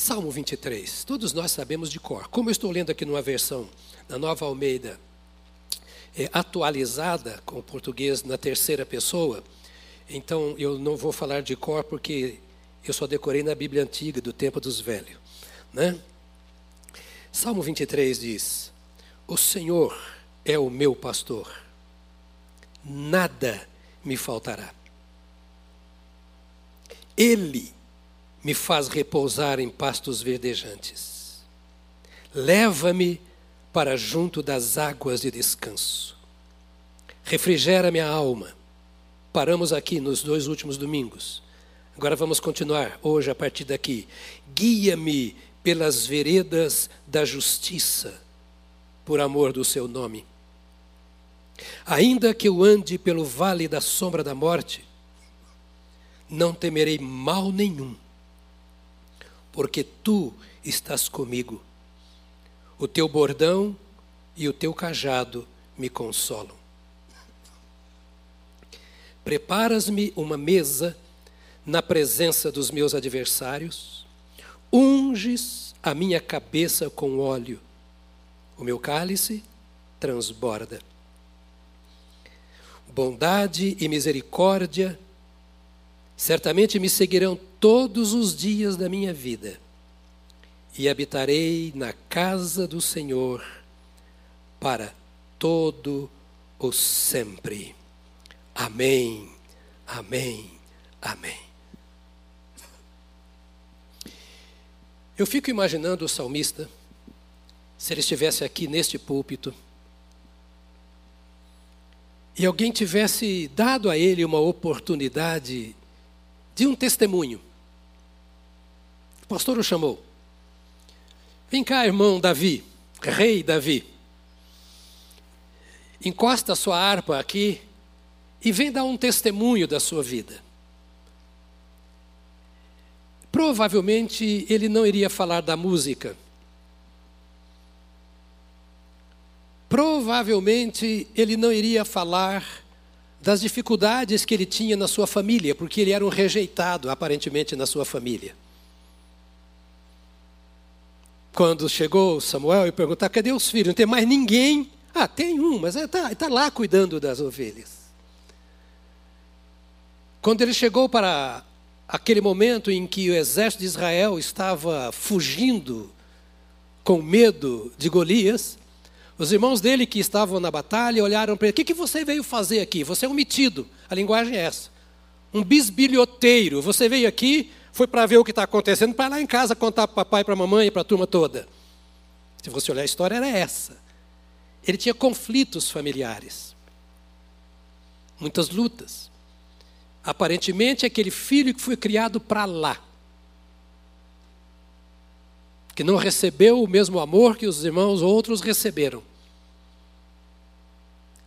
Salmo 23, todos nós sabemos de cor. Como eu estou lendo aqui numa versão da Nova Almeida, é, atualizada com o português na terceira pessoa, então eu não vou falar de cor porque eu só decorei na Bíblia Antiga, do tempo dos velhos. Né? Salmo 23 diz: O Senhor é o meu pastor, nada me faltará. Ele me faz repousar em pastos verdejantes. Leva-me para junto das águas de descanso. Refrigera minha alma. Paramos aqui nos dois últimos domingos. Agora vamos continuar hoje a partir daqui. Guia-me pelas veredas da justiça, por amor do seu nome. Ainda que eu ande pelo vale da sombra da morte, não temerei mal nenhum, porque tu estás comigo. O teu bordão e o teu cajado me consolam. Preparas-me uma mesa na presença dos meus adversários, unges a minha cabeça com óleo, o meu cálice transborda. Bondade e misericórdia certamente me seguirão todos os dias da minha vida, e habitarei na casa do Senhor para todo o sempre. Amém, amém, amém. Eu fico imaginando o salmista, se ele estivesse aqui neste púlpito, e alguém tivesse dado a ele uma oportunidade de um testemunho. O pastor o chamou. Vem cá, irmão Davi, rei Davi. Encosta a sua harpa aqui e vem dar um testemunho da sua vida. Provavelmente ele não iria falar da música. Provavelmente ele não iria falar das dificuldades que ele tinha na sua família, porque ele era um rejeitado, aparentemente, na sua família. Quando chegou Samuel e perguntou: cadê os filhos? Não tem mais ninguém. Ah, tem um, mas está tá lá cuidando das ovelhas. Quando ele chegou para aquele momento em que o exército de Israel estava fugindo com medo de Golias, os irmãos dele que estavam na batalha olharam para ele: O que, que você veio fazer aqui? Você é um metido. A linguagem é essa. Um bisbilhoteiro. Você veio aqui, foi para ver o que está acontecendo, para lá em casa contar para papai, para mamãe e para a turma toda. Se você olhar a história, era essa. Ele tinha conflitos familiares, muitas lutas. Aparentemente, aquele filho que foi criado para lá, que não recebeu o mesmo amor que os irmãos outros receberam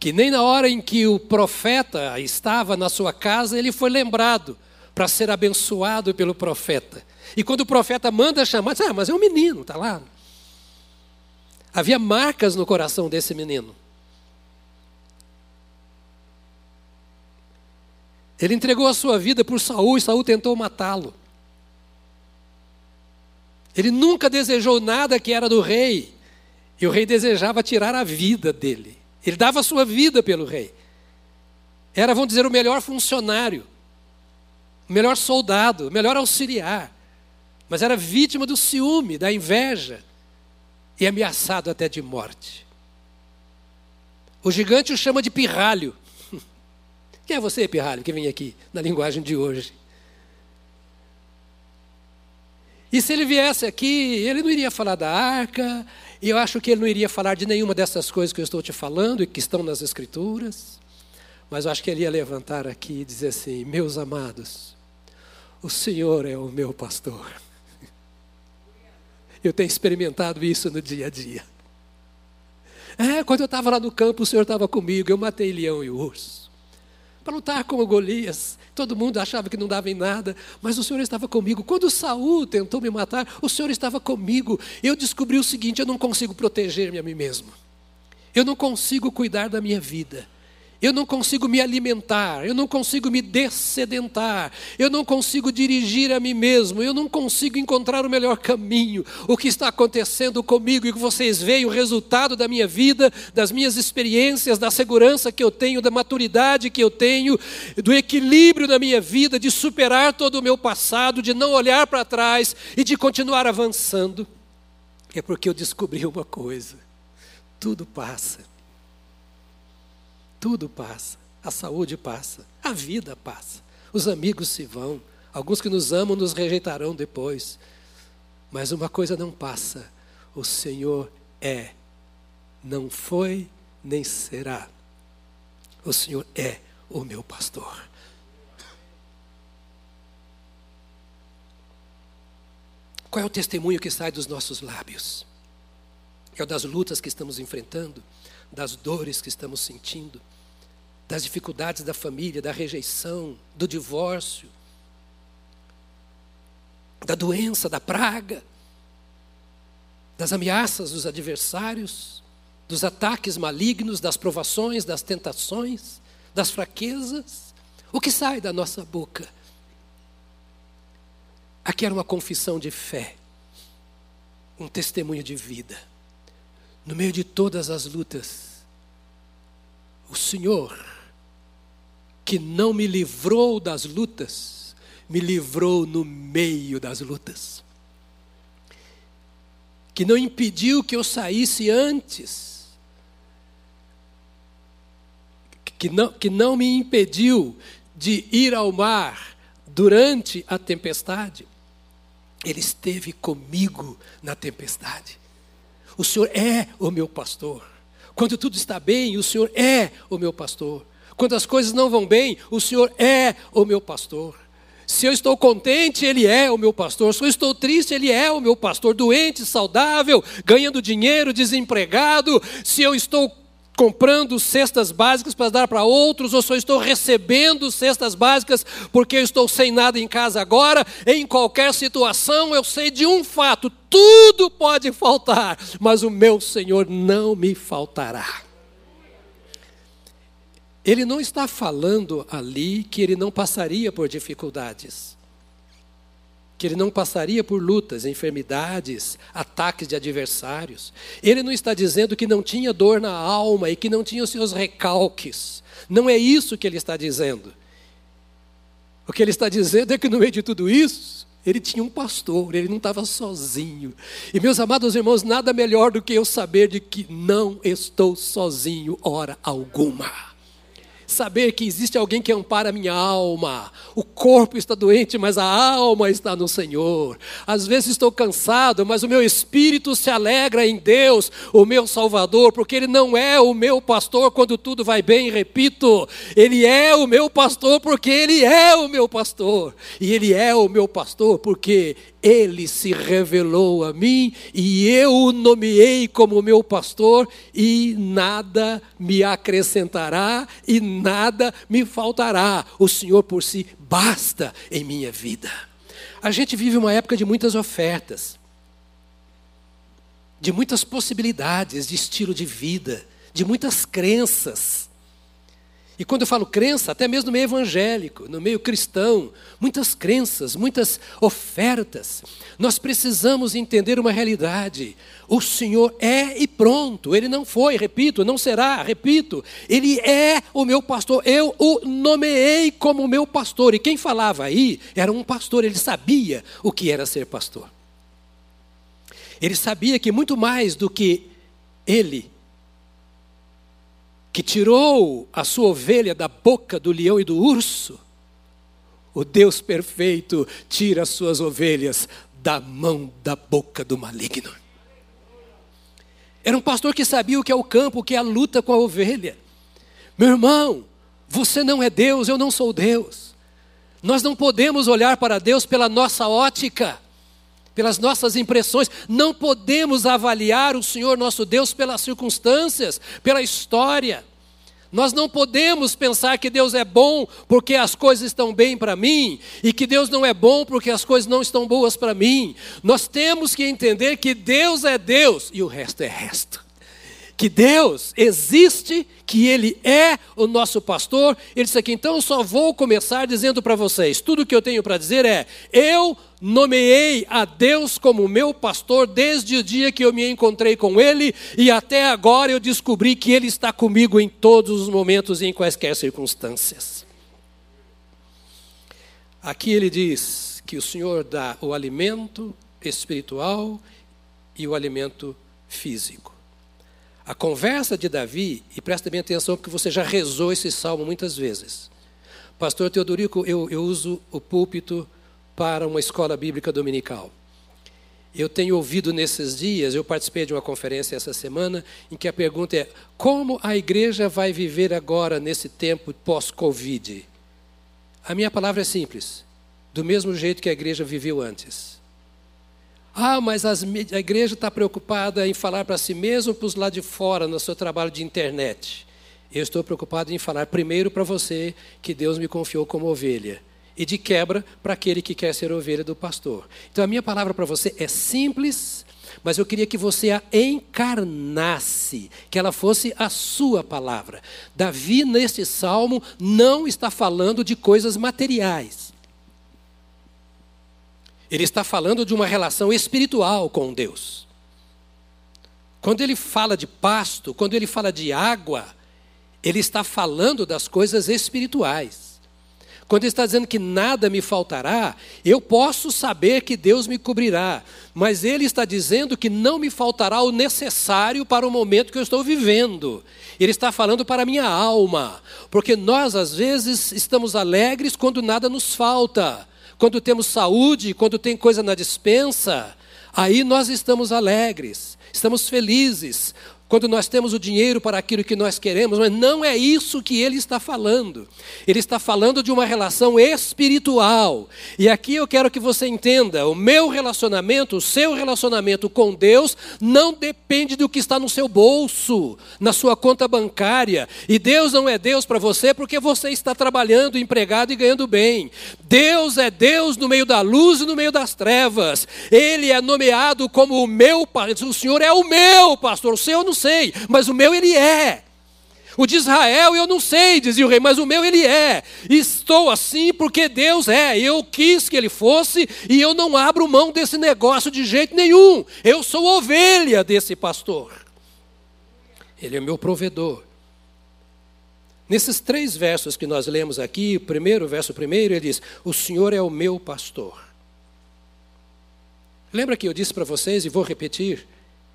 que nem na hora em que o profeta estava na sua casa, ele foi lembrado para ser abençoado pelo profeta. E quando o profeta manda chamar, diz, ah, mas é um menino, está lá. Havia marcas no coração desse menino. Ele entregou a sua vida por Saul e Saul tentou matá-lo. Ele nunca desejou nada que era do rei, e o rei desejava tirar a vida dele. Ele dava a sua vida pelo rei. Era, vamos dizer, o melhor funcionário, o melhor soldado, o melhor auxiliar. Mas era vítima do ciúme, da inveja e ameaçado até de morte. O gigante o chama de pirralho. Quem é você, pirralho, que vem aqui na linguagem de hoje? E se ele viesse aqui, ele não iria falar da arca, e eu acho que ele não iria falar de nenhuma dessas coisas que eu estou te falando e que estão nas Escrituras. Mas eu acho que ele ia levantar aqui e dizer assim: Meus amados, o Senhor é o meu pastor. Eu tenho experimentado isso no dia a dia. É, quando eu estava lá no campo, o Senhor estava comigo, eu matei leão e urso para lutar com o Golias. Todo mundo achava que não dava em nada, mas o Senhor estava comigo. Quando Saul tentou me matar, o Senhor estava comigo. Eu descobri o seguinte: eu não consigo proteger-me a mim mesmo. Eu não consigo cuidar da minha vida. Eu não consigo me alimentar, eu não consigo me dessedentar, eu não consigo dirigir a mim mesmo, eu não consigo encontrar o melhor caminho. O que está acontecendo comigo e que vocês veem o resultado da minha vida, das minhas experiências, da segurança que eu tenho, da maturidade que eu tenho, do equilíbrio da minha vida, de superar todo o meu passado, de não olhar para trás e de continuar avançando. É porque eu descobri uma coisa: tudo passa. Tudo passa. A saúde passa. A vida passa. Os amigos se vão. Alguns que nos amam nos rejeitarão depois. Mas uma coisa não passa: o Senhor é, não foi nem será. O Senhor é o meu pastor. Qual é o testemunho que sai dos nossos lábios? É o das lutas que estamos enfrentando, das dores que estamos sentindo, das dificuldades da família, da rejeição, do divórcio, da doença, da praga, das ameaças dos adversários, dos ataques malignos, das provações, das tentações, das fraquezas. O que sai da nossa boca? Aqui era uma confissão de fé, um testemunho de vida. No meio de todas as lutas, o Senhor que não me livrou das lutas, me livrou no meio das lutas. Que não impediu que eu saísse antes. Que não, que não me impediu de ir ao mar durante a tempestade. Ele esteve comigo na tempestade. O Senhor é o meu pastor. Quando tudo está bem, o Senhor é o meu pastor. Quando as coisas não vão bem, o Senhor é o meu pastor. Se eu estou contente, Ele é o meu pastor. Se eu estou triste, Ele é o meu pastor. Doente, saudável, ganhando dinheiro, desempregado. Se eu estou comprando cestas básicas para dar para outros, ou eu estou recebendo cestas básicas porque eu estou sem nada em casa agora, em qualquer situação eu sei de um fato: tudo pode faltar, mas o meu Senhor não me faltará. Ele não está falando ali que ele não passaria por dificuldades, que ele não passaria por lutas, enfermidades, ataques de adversários. Ele não está dizendo que não tinha dor na alma e que não tinha os seus recalques. Não é isso que ele está dizendo. O que ele está dizendo é que no meio de tudo isso, ele tinha um pastor, ele não estava sozinho. E meus amados irmãos, nada melhor do que eu saber de que não estou sozinho hora alguma saber que existe alguém que ampara a minha alma. O corpo está doente, mas a alma está no Senhor. Às vezes estou cansado, mas o meu espírito se alegra em Deus, o meu Salvador, porque Ele não é o meu pastor quando tudo vai bem, repito, Ele é o meu pastor porque Ele é o meu pastor. E Ele é o meu pastor porque ele se revelou a mim e eu o nomeei como meu pastor, e nada me acrescentará e nada me faltará. O Senhor por si basta em minha vida. A gente vive uma época de muitas ofertas, de muitas possibilidades de estilo de vida, de muitas crenças. E quando eu falo crença, até mesmo no meio evangélico, no meio cristão, muitas crenças, muitas ofertas. Nós precisamos entender uma realidade. O Senhor é e pronto. Ele não foi, repito, não será, repito. Ele é o meu pastor. Eu o nomeei como meu pastor. E quem falava aí era um pastor, ele sabia o que era ser pastor. Ele sabia que muito mais do que ele que tirou a sua ovelha da boca do leão e do urso, o Deus perfeito tira as suas ovelhas da mão da boca do maligno. Era um pastor que sabia o que é o campo, o que é a luta com a ovelha. Meu irmão, você não é Deus, eu não sou Deus. Nós não podemos olhar para Deus pela nossa ótica, pelas nossas impressões. Não podemos avaliar o Senhor nosso Deus pelas circunstâncias, pela história. Nós não podemos pensar que Deus é bom porque as coisas estão bem para mim e que Deus não é bom porque as coisas não estão boas para mim. Nós temos que entender que Deus é Deus e o resto é resto. que Deus existe, que Ele é o nosso pastor. Ele disse aqui, então eu só vou começar dizendo para vocês: tudo que eu tenho para dizer é, eu nomeei a Deus como meu pastor desde o dia que eu me encontrei com Ele, e até agora eu descobri que Ele está comigo em todos os momentos e em quaisquer circunstâncias. Aqui ele diz que o Senhor dá o alimento espiritual e o alimento físico. A conversa de Davi, e presta bem atenção porque você já rezou esse salmo muitas vezes. Pastor Teodorico, eu, eu uso o púlpito para uma escola bíblica dominical. Eu tenho ouvido nesses dias, eu participei de uma conferência essa semana, em que a pergunta é: como a igreja vai viver agora nesse tempo pós-Covid? A minha palavra é simples: do mesmo jeito que a igreja viveu antes. Ah, mas as, a igreja está preocupada em falar para si mesmo para os lá de fora no seu trabalho de internet. Eu estou preocupado em falar primeiro para você que Deus me confiou como ovelha. E de quebra para aquele que quer ser ovelha do pastor. Então a minha palavra para você é simples, mas eu queria que você a encarnasse, que ela fosse a sua palavra. Davi, neste salmo, não está falando de coisas materiais. Ele está falando de uma relação espiritual com Deus. Quando ele fala de pasto, quando ele fala de água, ele está falando das coisas espirituais. Quando ele está dizendo que nada me faltará, eu posso saber que Deus me cobrirá, mas ele está dizendo que não me faltará o necessário para o momento que eu estou vivendo. Ele está falando para a minha alma, porque nós às vezes estamos alegres quando nada nos falta quando temos saúde, quando tem coisa na dispensa, aí nós estamos alegres, estamos felizes, quando nós temos o dinheiro para aquilo que nós queremos, mas não é isso que ele está falando. Ele está falando de uma relação espiritual. E aqui eu quero que você entenda: o meu relacionamento, o seu relacionamento com Deus, não depende do que está no seu bolso, na sua conta bancária. E Deus não é Deus para você porque você está trabalhando, empregado e ganhando bem. Deus é Deus no meio da luz e no meio das trevas. Ele é nomeado como o meu, o Senhor é o meu pastor, o seu não sei, mas o meu ele é. O de Israel eu não sei, dizia o rei, mas o meu ele é. Estou assim porque Deus é. Eu quis que ele fosse e eu não abro mão desse negócio de jeito nenhum. Eu sou ovelha desse pastor. Ele é meu provedor. Nesses três versos que nós lemos aqui, o primeiro verso primeiro, ele diz: O Senhor é o meu pastor. Lembra que eu disse para vocês, e vou repetir,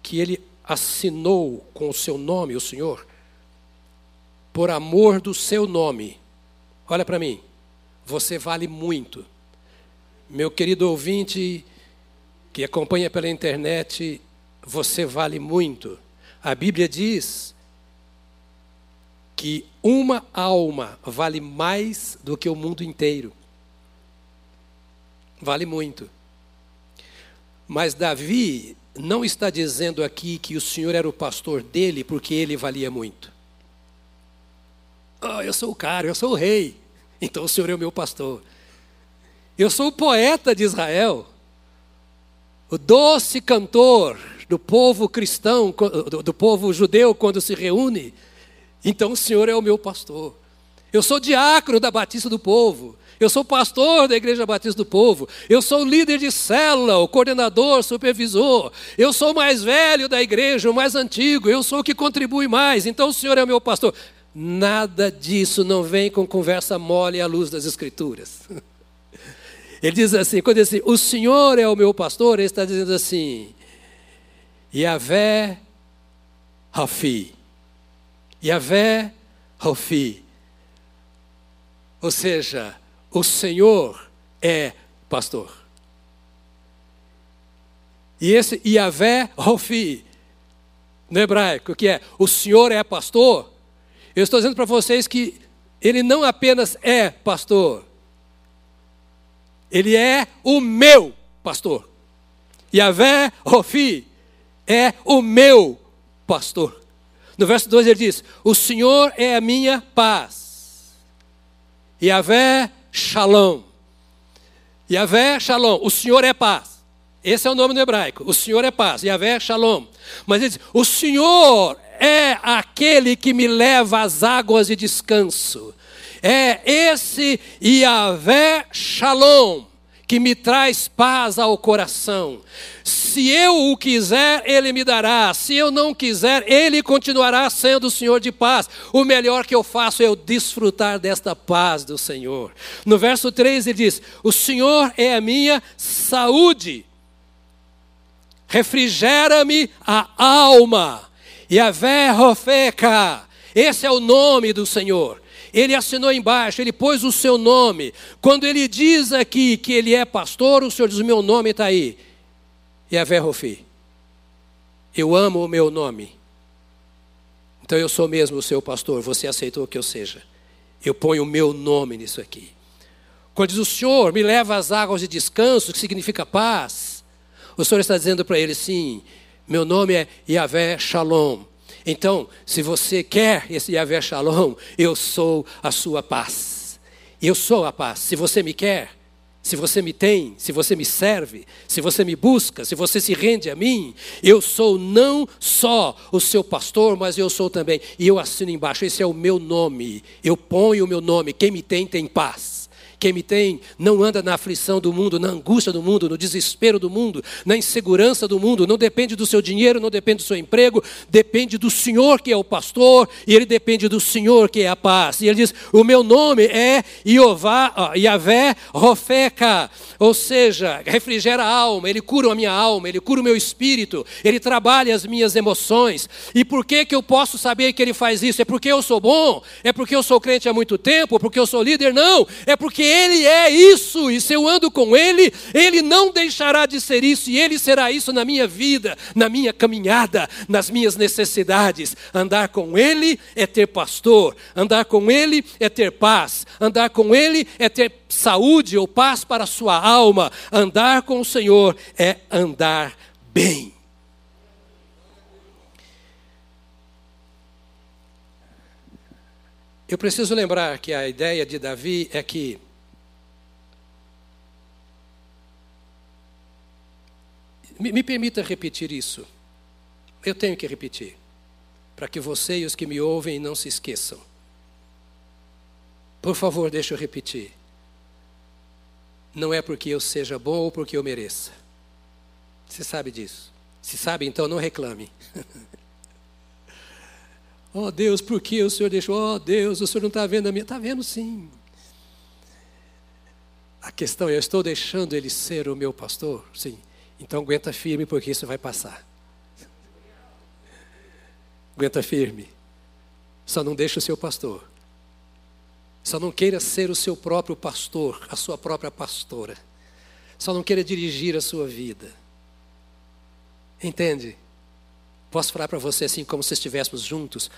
que ele assinou com o seu nome o Senhor, por amor do seu nome, olha para mim, você vale muito. Meu querido ouvinte que acompanha pela internet, você vale muito. A Bíblia diz que uma alma vale mais do que o mundo inteiro. Vale muito. Mas Davi não está dizendo aqui que o Senhor era o pastor dele porque ele valia muito. Oh, eu sou o cara, eu sou o rei, então o Senhor é o meu pastor. Eu sou o poeta de Israel, o doce cantor do povo cristão, do, povo judeu quando se reúne, então o Senhor é o meu pastor. Eu sou diácono da Batista do Povo. Eu sou pastor da Igreja Batista do Povo. Eu sou líder de célula, o coordenador, supervisor. Eu sou o mais velho da igreja, o mais antigo. Eu sou o que contribui mais. Então o Senhor é o meu pastor. Nada disso não vem com conversa mole à luz das Escrituras. Ele diz assim, quando diz assim, o Senhor é o meu pastor, ele está dizendo assim, Yahvé Rafi. Yahvé Rafi. Ou seja, o Senhor é pastor. E esse Yahvé Rofi, no hebraico, que é o Senhor é pastor, eu estou dizendo para vocês que ele não apenas é pastor, ele é o meu pastor. Yahvé Rofi é o meu pastor. No verso 2 ele diz: O Senhor é a minha paz. Yahvé Shalom. Yahvé Shalom, o Senhor é paz. Esse é o nome no hebraico. O Senhor é paz. Yahvé Shalom. Mas ele diz: o Senhor é aquele que me leva às águas de descanso. É esse Yahvé Shalom que me traz paz ao coração. Se eu o quiser, ele me dará. Se eu não quiser, ele continuará sendo o Senhor de paz. O melhor que eu faço é eu desfrutar desta paz do Senhor. No verso 3 ele diz: O Senhor é a minha saúde. Refrigera-me a alma. E a verrofeca. Esse é o nome do Senhor. Ele assinou embaixo, ele pôs o seu nome. Quando ele diz aqui que ele é pastor, o Senhor diz: meu nome está aí. E a Verrofi. Eu amo o meu nome. Então eu sou mesmo o seu pastor, você aceitou que eu seja. Eu ponho o meu nome nisso aqui. Quando diz o Senhor me leva às águas de descanso, que significa paz, o Senhor está dizendo para ele: sim, meu nome é Yahvé Shalom. Então, se você quer esse Yahvé Shalom, eu sou a sua paz. Eu sou a paz. Se você me quer, se você me tem, se você me serve, se você me busca, se você se rende a mim, eu sou não só o seu pastor, mas eu sou também. E eu assino embaixo, esse é o meu nome. Eu ponho o meu nome. Quem me tem, tem paz. Quem me tem não anda na aflição do mundo, na angústia do mundo, no desespero do mundo, na insegurança do mundo. Não depende do seu dinheiro, não depende do seu emprego, depende do Senhor que é o pastor e ele depende do Senhor que é a paz. E ele diz: O meu nome é Iová, Yahvé Rofeca, ou seja, refrigera a alma, ele cura a minha alma, ele cura o meu espírito, ele trabalha as minhas emoções. E por que, que eu posso saber que ele faz isso? É porque eu sou bom? É porque eu sou crente há muito tempo? Porque eu sou líder? Não, é porque ele é isso, e se eu ando com Ele, Ele não deixará de ser isso, e Ele será isso na minha vida, na minha caminhada, nas minhas necessidades. Andar com Ele é ter pastor, andar com Ele é ter paz, andar com Ele é ter saúde ou paz para a sua alma, andar com o Senhor é andar bem. Eu preciso lembrar que a ideia de Davi é que Me, me permita repetir isso. Eu tenho que repetir, para que você e os que me ouvem não se esqueçam. Por favor, deixa eu repetir. Não é porque eu seja bom ou porque eu mereça. Você sabe disso. Se sabe, então não reclame. oh Deus, por que o Senhor deixou? Oh Deus, o Senhor não está vendo a minha. Está vendo sim. A questão é: eu estou deixando ele ser o meu pastor? Sim. Então aguenta firme, porque isso vai passar. Aguenta firme. Só não deixe o seu pastor. Só não queira ser o seu próprio pastor, a sua própria pastora. Só não queira dirigir a sua vida. Entende? Posso falar para você assim, como se estivéssemos juntos,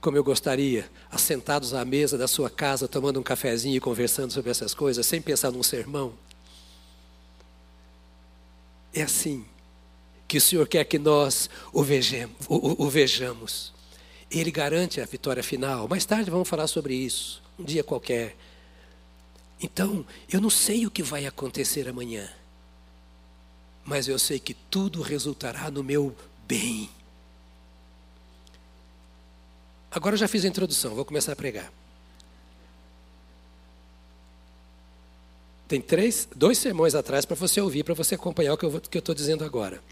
como eu gostaria, assentados à mesa da sua casa, tomando um cafezinho e conversando sobre essas coisas, sem pensar num sermão. É assim que o Senhor quer que nós o vejamos. O, o, o vejamos. Ele garante a vitória final. Mais tarde vamos falar sobre isso, um dia qualquer. Então, eu não sei o que vai acontecer amanhã, mas eu sei que tudo resultará no meu bem. Agora eu já fiz a introdução, vou começar a pregar. Tem três, dois sermões atrás para você ouvir, para você acompanhar o que eu estou dizendo agora.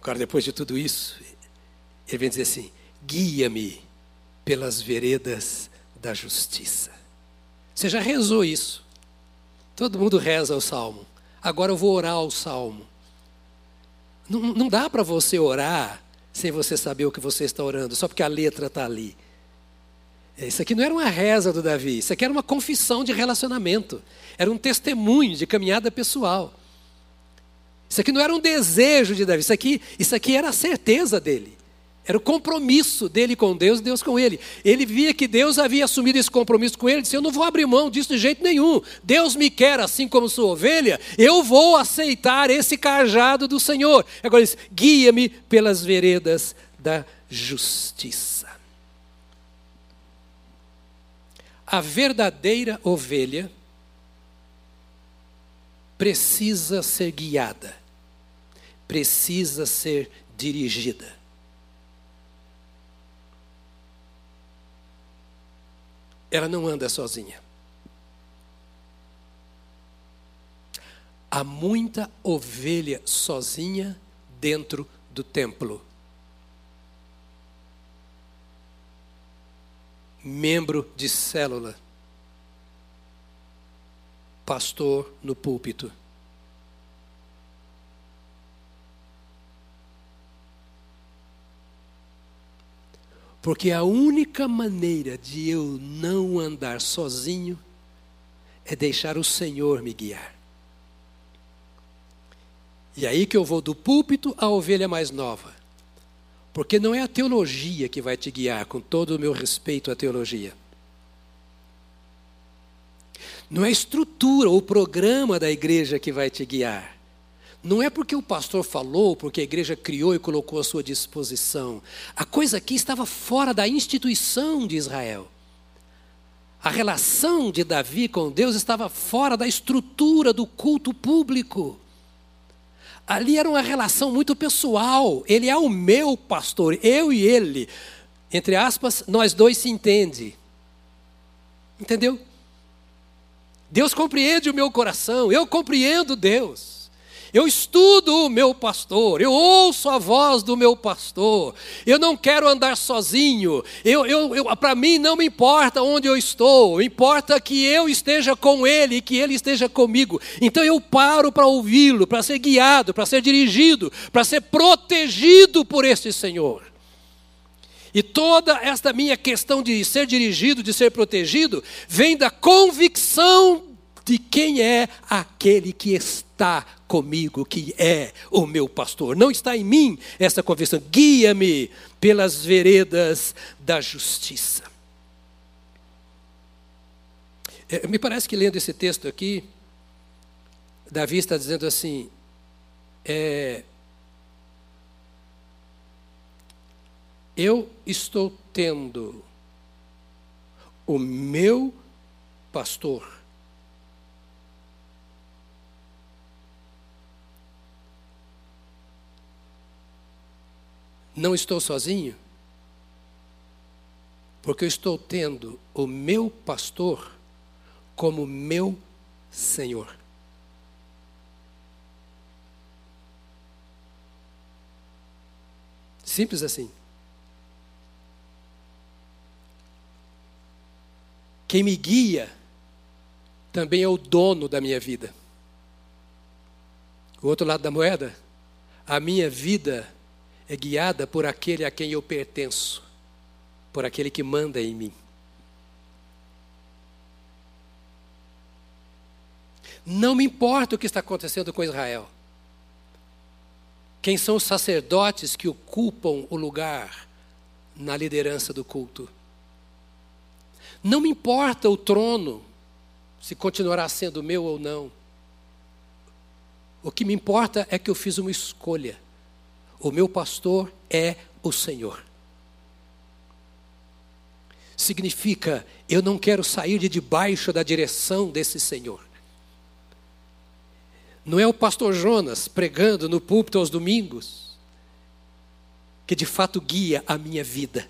Agora, depois de tudo isso, ele vem dizer assim: guia-me pelas veredas da justiça. Você já rezou isso. Todo mundo reza o salmo. Agora eu vou orar o salmo. Não, não dá para você orar sem você saber o que você está orando, só porque a letra está ali. Isso aqui não era uma reza do Davi, isso aqui era uma confissão de relacionamento, era um testemunho de caminhada pessoal. Isso aqui não era um desejo de Davi, isso aqui, isso aqui era a certeza dele. Era o compromisso dele com Deus e Deus com ele. Ele via que Deus havia assumido esse compromisso com ele, disse: Eu não vou abrir mão disso de jeito nenhum. Deus me quer assim como sua ovelha, eu vou aceitar esse cajado do Senhor. Agora ele diz: Guia-me pelas veredas da justiça. A verdadeira ovelha precisa ser guiada, precisa ser dirigida. Ela não anda sozinha. Há muita ovelha sozinha dentro do templo. Membro de célula. Pastor no púlpito. Porque a única maneira de eu não andar sozinho é deixar o Senhor me guiar. E aí que eu vou do púlpito à ovelha mais nova. Porque não é a teologia que vai te guiar, com todo o meu respeito à teologia. Não é a estrutura ou o programa da igreja que vai te guiar. Não é porque o pastor falou, porque a igreja criou e colocou à sua disposição. A coisa aqui estava fora da instituição de Israel. A relação de Davi com Deus estava fora da estrutura do culto público. Ali era uma relação muito pessoal. Ele é o meu pastor, eu e ele. Entre aspas, nós dois se entende. Entendeu? Deus compreende o meu coração, eu compreendo Deus. Eu estudo o meu pastor, eu ouço a voz do meu pastor, eu não quero andar sozinho, eu, eu, eu para mim não me importa onde eu estou, importa que eu esteja com ele e que ele esteja comigo. Então eu paro para ouvi-lo, para ser guiado, para ser dirigido, para ser protegido por este Senhor. E toda esta minha questão de ser dirigido, de ser protegido, vem da convicção de quem é aquele que está comigo, que é o meu pastor. Não está em mim essa convicção. Guia-me pelas veredas da justiça. É, me parece que lendo esse texto aqui, Davi está dizendo assim: é, eu estou tendo o meu pastor Não estou sozinho, porque eu estou tendo o meu pastor como meu Senhor. Simples assim. Quem me guia também é o dono da minha vida. O outro lado da moeda, a minha vida é guiada por aquele a quem eu pertenço, por aquele que manda em mim. Não me importa o que está acontecendo com Israel. Quem são os sacerdotes que ocupam o lugar na liderança do culto? Não me importa o trono, se continuará sendo meu ou não. O que me importa é que eu fiz uma escolha. O meu pastor é o Senhor. Significa, eu não quero sair de debaixo da direção desse Senhor. Não é o pastor Jonas pregando no púlpito aos domingos que de fato guia a minha vida.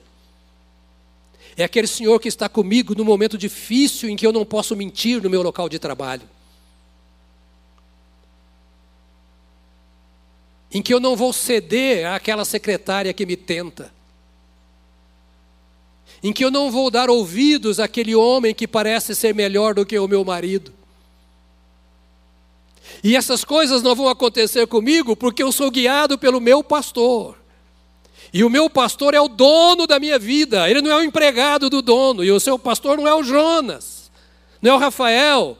É aquele Senhor que está comigo no momento difícil em que eu não posso mentir no meu local de trabalho. Em que eu não vou ceder àquela secretária que me tenta, em que eu não vou dar ouvidos àquele homem que parece ser melhor do que o meu marido. E essas coisas não vão acontecer comigo porque eu sou guiado pelo meu pastor. E o meu pastor é o dono da minha vida, ele não é o empregado do dono, e o seu pastor não é o Jonas, não é o Rafael,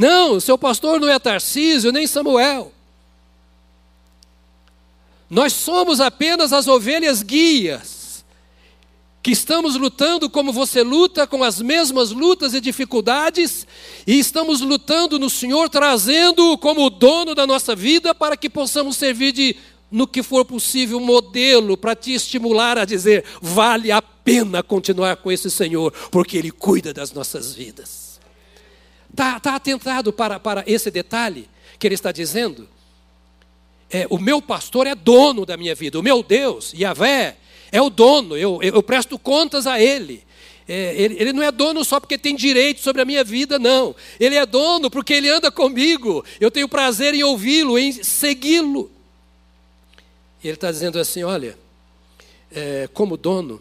Não, seu pastor não é Tarcísio nem Samuel. Nós somos apenas as ovelhas guias, que estamos lutando como você luta, com as mesmas lutas e dificuldades, e estamos lutando no Senhor, trazendo-o como o dono da nossa vida, para que possamos servir de, no que for possível, modelo para te estimular a dizer: vale a pena continuar com esse Senhor, porque Ele cuida das nossas vidas. Está tá atentado para, para esse detalhe? que ele está dizendo? É, o meu pastor é dono da minha vida, o meu Deus, Yahvé, é o dono, eu, eu, eu presto contas a ele. É, ele, ele, não é dono só porque tem direito sobre a minha vida, não. Ele é dono porque ele anda comigo. Eu tenho prazer em ouvi-lo, em segui-lo. E ele está dizendo assim: olha, é, como dono,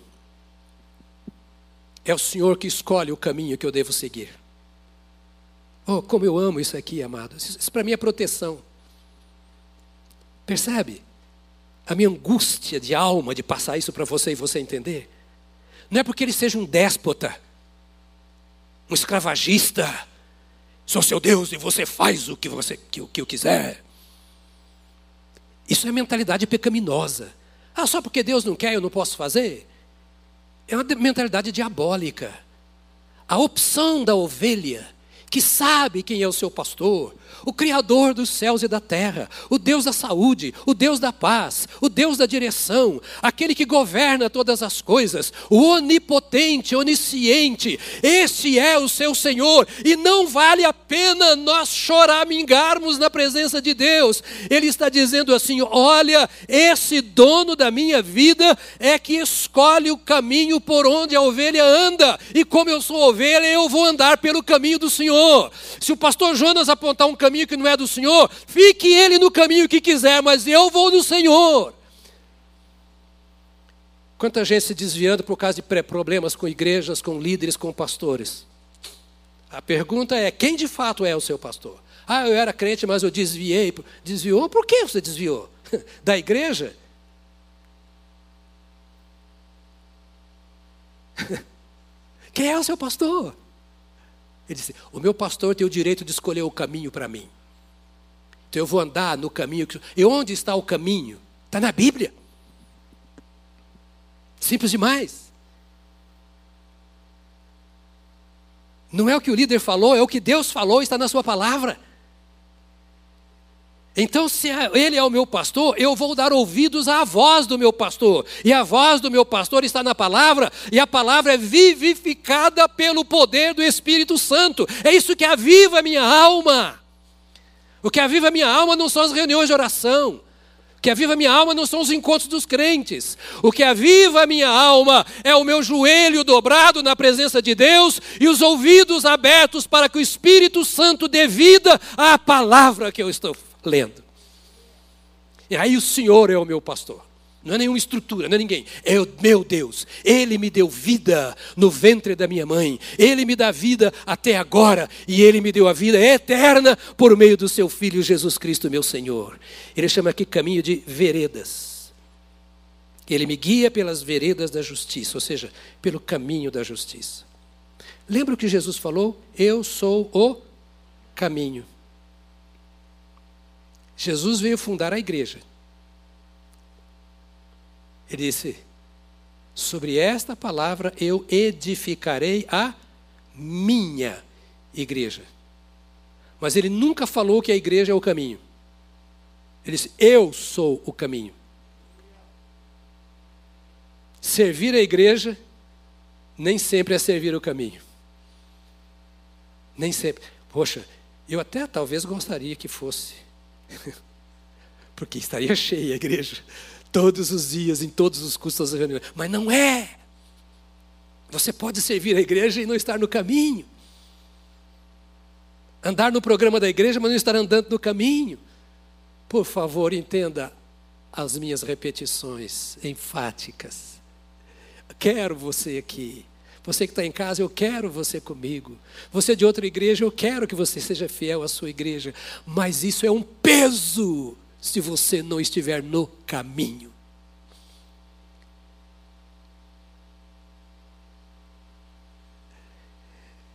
é o Senhor que escolhe o caminho que eu devo seguir. Oh, como eu amo isso aqui, amados. Isso, isso para mim é proteção. Percebe? A minha angústia de alma de passar isso para você e você entender. Não é porque ele seja um déspota, um escravagista. Sou seu Deus e você faz o que você que, que eu quiser. Isso é mentalidade pecaminosa. Ah, só porque Deus não quer eu não posso fazer? É uma mentalidade diabólica. A opção da ovelha que sabe quem é o seu pastor, o Criador dos céus e da terra, o Deus da saúde, o Deus da paz, o Deus da direção, aquele que governa todas as coisas, o onipotente, onisciente, esse é o seu Senhor, e não vale a pena nós choramingarmos na presença de Deus. Ele está dizendo assim: olha, esse dono da minha vida é que escolhe o caminho por onde a ovelha anda, e como eu sou ovelha, eu vou andar pelo caminho do Senhor. Senhor. Se o pastor Jonas apontar um caminho que não é do Senhor, fique ele no caminho que quiser, mas eu vou no Senhor. Quanta gente se desviando por causa de problemas com igrejas, com líderes, com pastores. A pergunta é: quem de fato é o seu pastor? Ah, eu era crente, mas eu desviei. Desviou? Por que você desviou? Da igreja? Quem é o seu pastor? Ele disse: O meu pastor tem o direito de escolher o caminho para mim. Então eu vou andar no caminho. Que... E onde está o caminho? Está na Bíblia. Simples demais. Não é o que o líder falou, é o que Deus falou, está na sua palavra. Então, se é, ele é o meu pastor, eu vou dar ouvidos à voz do meu pastor. E a voz do meu pastor está na palavra, e a palavra é vivificada pelo poder do Espírito Santo. É isso que aviva a minha alma. O que aviva a minha alma não são as reuniões de oração. O que aviva a minha alma não são os encontros dos crentes. O que aviva a minha alma é o meu joelho dobrado na presença de Deus e os ouvidos abertos para que o Espírito Santo dê vida à palavra que eu estou lendo. E aí o Senhor é o meu pastor. Não é nenhuma estrutura, não é ninguém. É o meu Deus. Ele me deu vida no ventre da minha mãe. Ele me dá vida até agora. E Ele me deu a vida eterna por meio do seu Filho Jesus Cristo, meu Senhor. Ele chama aqui caminho de veredas. Ele me guia pelas veredas da justiça, ou seja, pelo caminho da justiça. Lembra o que Jesus falou? Eu sou o caminho. Jesus veio fundar a igreja. Ele disse: Sobre esta palavra eu edificarei a minha igreja. Mas ele nunca falou que a igreja é o caminho. Ele disse: Eu sou o caminho. Servir a igreja nem sempre é servir o caminho. Nem sempre. Poxa, eu até talvez gostaria que fosse. Porque estaria cheia a igreja. Todos os dias, em todos os custos. Mas não é. Você pode servir a igreja e não estar no caminho. Andar no programa da igreja, mas não estar andando no caminho. Por favor, entenda as minhas repetições enfáticas. Quero você aqui. Você que está em casa, eu quero você comigo. Você de outra igreja, eu quero que você seja fiel à sua igreja. Mas isso é um peso se você não estiver no caminho.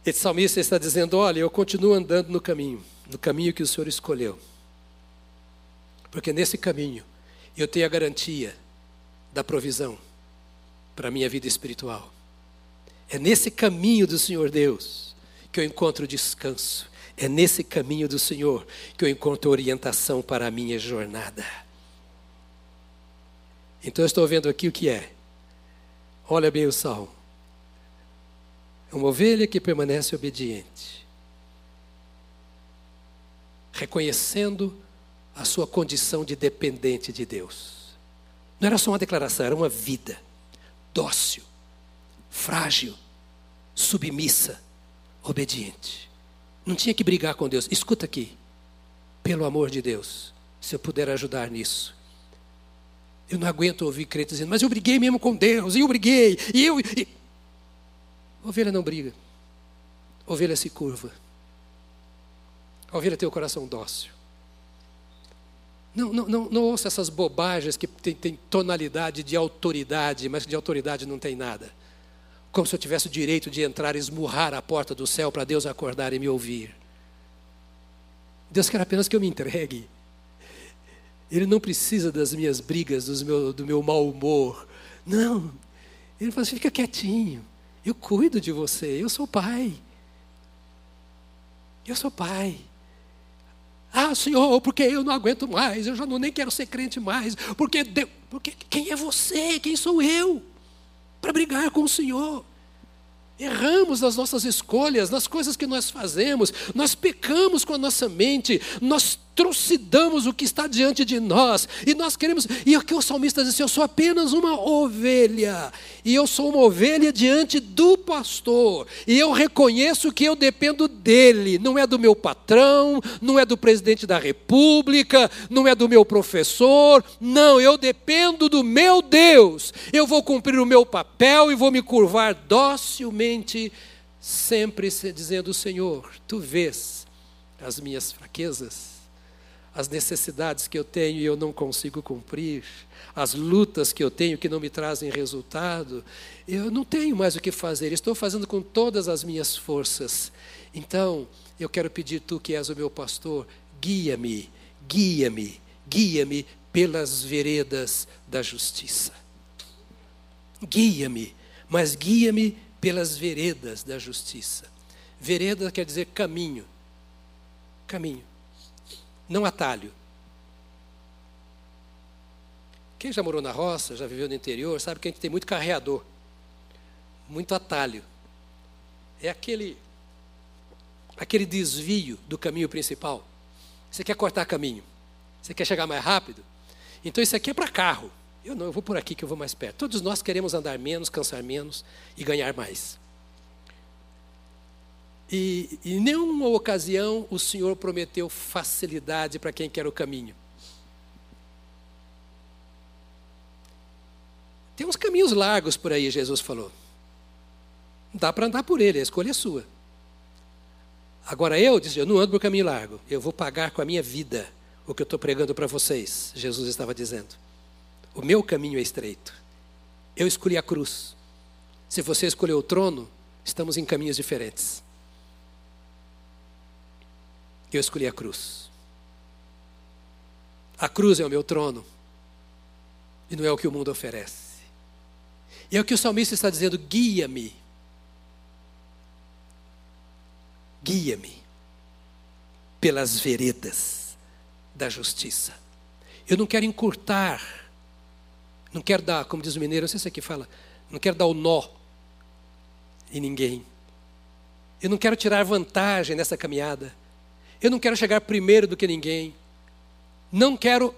Esse salmista está dizendo: Olha, eu continuo andando no caminho, no caminho que o Senhor escolheu. Porque nesse caminho eu tenho a garantia da provisão para a minha vida espiritual. É nesse caminho do Senhor Deus que eu encontro descanso. É nesse caminho do Senhor que eu encontro orientação para a minha jornada. Então eu estou vendo aqui o que é. Olha bem o salmo. É uma ovelha que permanece obediente. reconhecendo a sua condição de dependente de Deus. Não era só uma declaração, era uma vida dócil, frágil, submissa, obediente. Não tinha que brigar com Deus. Escuta aqui, pelo amor de Deus, se eu puder ajudar nisso. Eu não aguento ouvir crentes dizendo, mas eu briguei mesmo com Deus, e eu briguei, e eu. E... Ovelha não briga, ovelha se curva. Ovelha tem o coração dócil. Não, não, não, não ouça essas bobagens que tem, tem tonalidade de autoridade, mas de autoridade não tem nada. Como se eu tivesse o direito de entrar e esmurrar a porta do céu para Deus acordar e me ouvir. Deus quer apenas que eu me entregue. Ele não precisa das minhas brigas, dos meu, do meu mau humor. Não. Ele fala assim: fica quietinho. Eu cuido de você. Eu sou pai. Eu sou pai. Ah, Senhor, porque eu não aguento mais, eu já não nem quero ser crente mais, porque, Deus, porque quem é você? Quem sou eu? Para brigar com o Senhor. Erramos nas nossas escolhas, nas coisas que nós fazemos, nós pecamos com a nossa mente, nós trucidamos o que está diante de nós, e nós queremos, e aqui o salmista diz assim: Eu sou apenas uma ovelha, e eu sou uma ovelha diante do pastor, e eu reconheço que eu dependo dele, não é do meu patrão, não é do presidente da república, não é do meu professor, não, eu dependo do meu Deus, eu vou cumprir o meu papel e vou me curvar docilmente, sempre dizendo: Senhor, tu vês as minhas fraquezas as necessidades que eu tenho e eu não consigo cumprir, as lutas que eu tenho que não me trazem resultado, eu não tenho mais o que fazer, estou fazendo com todas as minhas forças. Então, eu quero pedir, tu que és o meu pastor, guia-me, guia-me, guia-me pelas veredas da justiça. Guia-me, mas guia-me pelas veredas da justiça. Vereda quer dizer caminho. Caminho não atalho. Quem já morou na roça, já viveu no interior, sabe que a gente tem muito carreador, muito atalho. É aquele aquele desvio do caminho principal. Você quer cortar caminho, você quer chegar mais rápido. Então isso aqui é para carro. Eu não, eu vou por aqui que eu vou mais perto. Todos nós queremos andar menos, cansar menos e ganhar mais. E em nenhuma ocasião o Senhor prometeu facilidade para quem quer o caminho. Tem uns caminhos largos por aí, Jesus falou. Dá para andar por ele, a escolha é sua. Agora eu, disse, eu não ando por caminho largo, eu vou pagar com a minha vida o que eu estou pregando para vocês, Jesus estava dizendo. O meu caminho é estreito. Eu escolhi a cruz. Se você escolheu o trono, estamos em caminhos diferentes eu escolhi a cruz. A cruz é o meu trono. E não é o que o mundo oferece. E é o que o salmista está dizendo: guia-me. Guia-me pelas veredas da justiça. Eu não quero encurtar, não quero dar, como diz o mineiro, não sei se aqui fala, não quero dar o nó em ninguém. Eu não quero tirar vantagem nessa caminhada. Eu não quero chegar primeiro do que ninguém. Não quero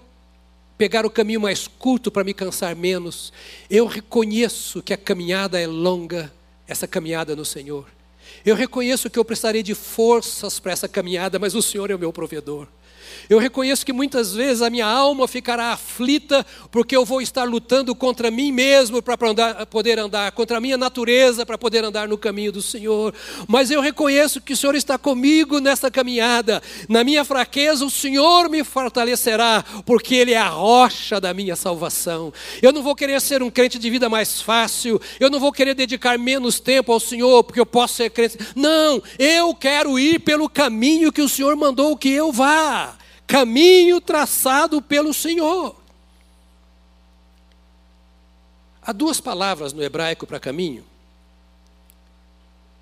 pegar o caminho mais curto para me cansar menos. Eu reconheço que a caminhada é longa, essa caminhada no Senhor. Eu reconheço que eu precisarei de forças para essa caminhada, mas o Senhor é o meu provedor. Eu reconheço que muitas vezes a minha alma ficará aflita, porque eu vou estar lutando contra mim mesmo para poder andar, contra a minha natureza para poder andar no caminho do Senhor. Mas eu reconheço que o Senhor está comigo nessa caminhada. Na minha fraqueza, o Senhor me fortalecerá, porque Ele é a rocha da minha salvação. Eu não vou querer ser um crente de vida mais fácil, eu não vou querer dedicar menos tempo ao Senhor, porque eu posso ser crente. Não, eu quero ir pelo caminho que o Senhor mandou que eu vá caminho traçado pelo Senhor. Há duas palavras no hebraico para caminho.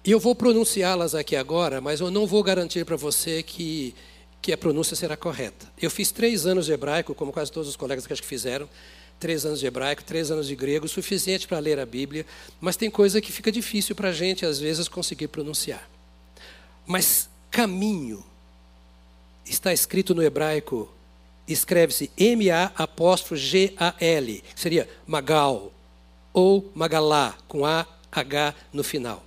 E eu vou pronunciá-las aqui agora, mas eu não vou garantir para você que, que a pronúncia será correta. Eu fiz três anos de hebraico, como quase todos os colegas que acho que fizeram. Três anos de hebraico, três anos de grego, suficiente para ler a Bíblia, mas tem coisa que fica difícil para a gente, às vezes, conseguir pronunciar. Mas caminho está escrito no hebraico, escreve-se M-A apóstrofo G-A-L, seria Magal, ou Magalá, com A-H no final.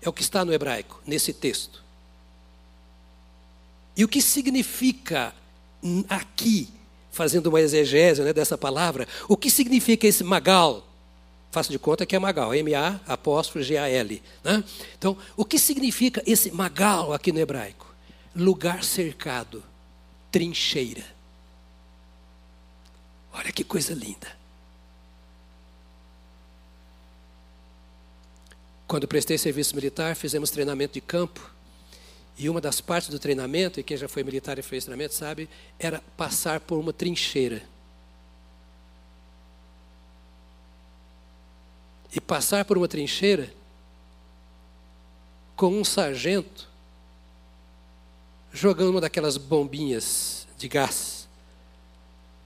É o que está no hebraico, nesse texto. E o que significa aqui, fazendo uma exegese né, dessa palavra, o que significa esse Magal? Faço de conta que é Magal, M-A apóstrofo G-A-L. Né? Então, o que significa esse Magal aqui no hebraico? Lugar cercado, trincheira. Olha que coisa linda. Quando prestei serviço militar, fizemos treinamento de campo. E uma das partes do treinamento, e quem já foi militar e fez treinamento sabe, era passar por uma trincheira. E passar por uma trincheira com um sargento jogando uma daquelas bombinhas de gás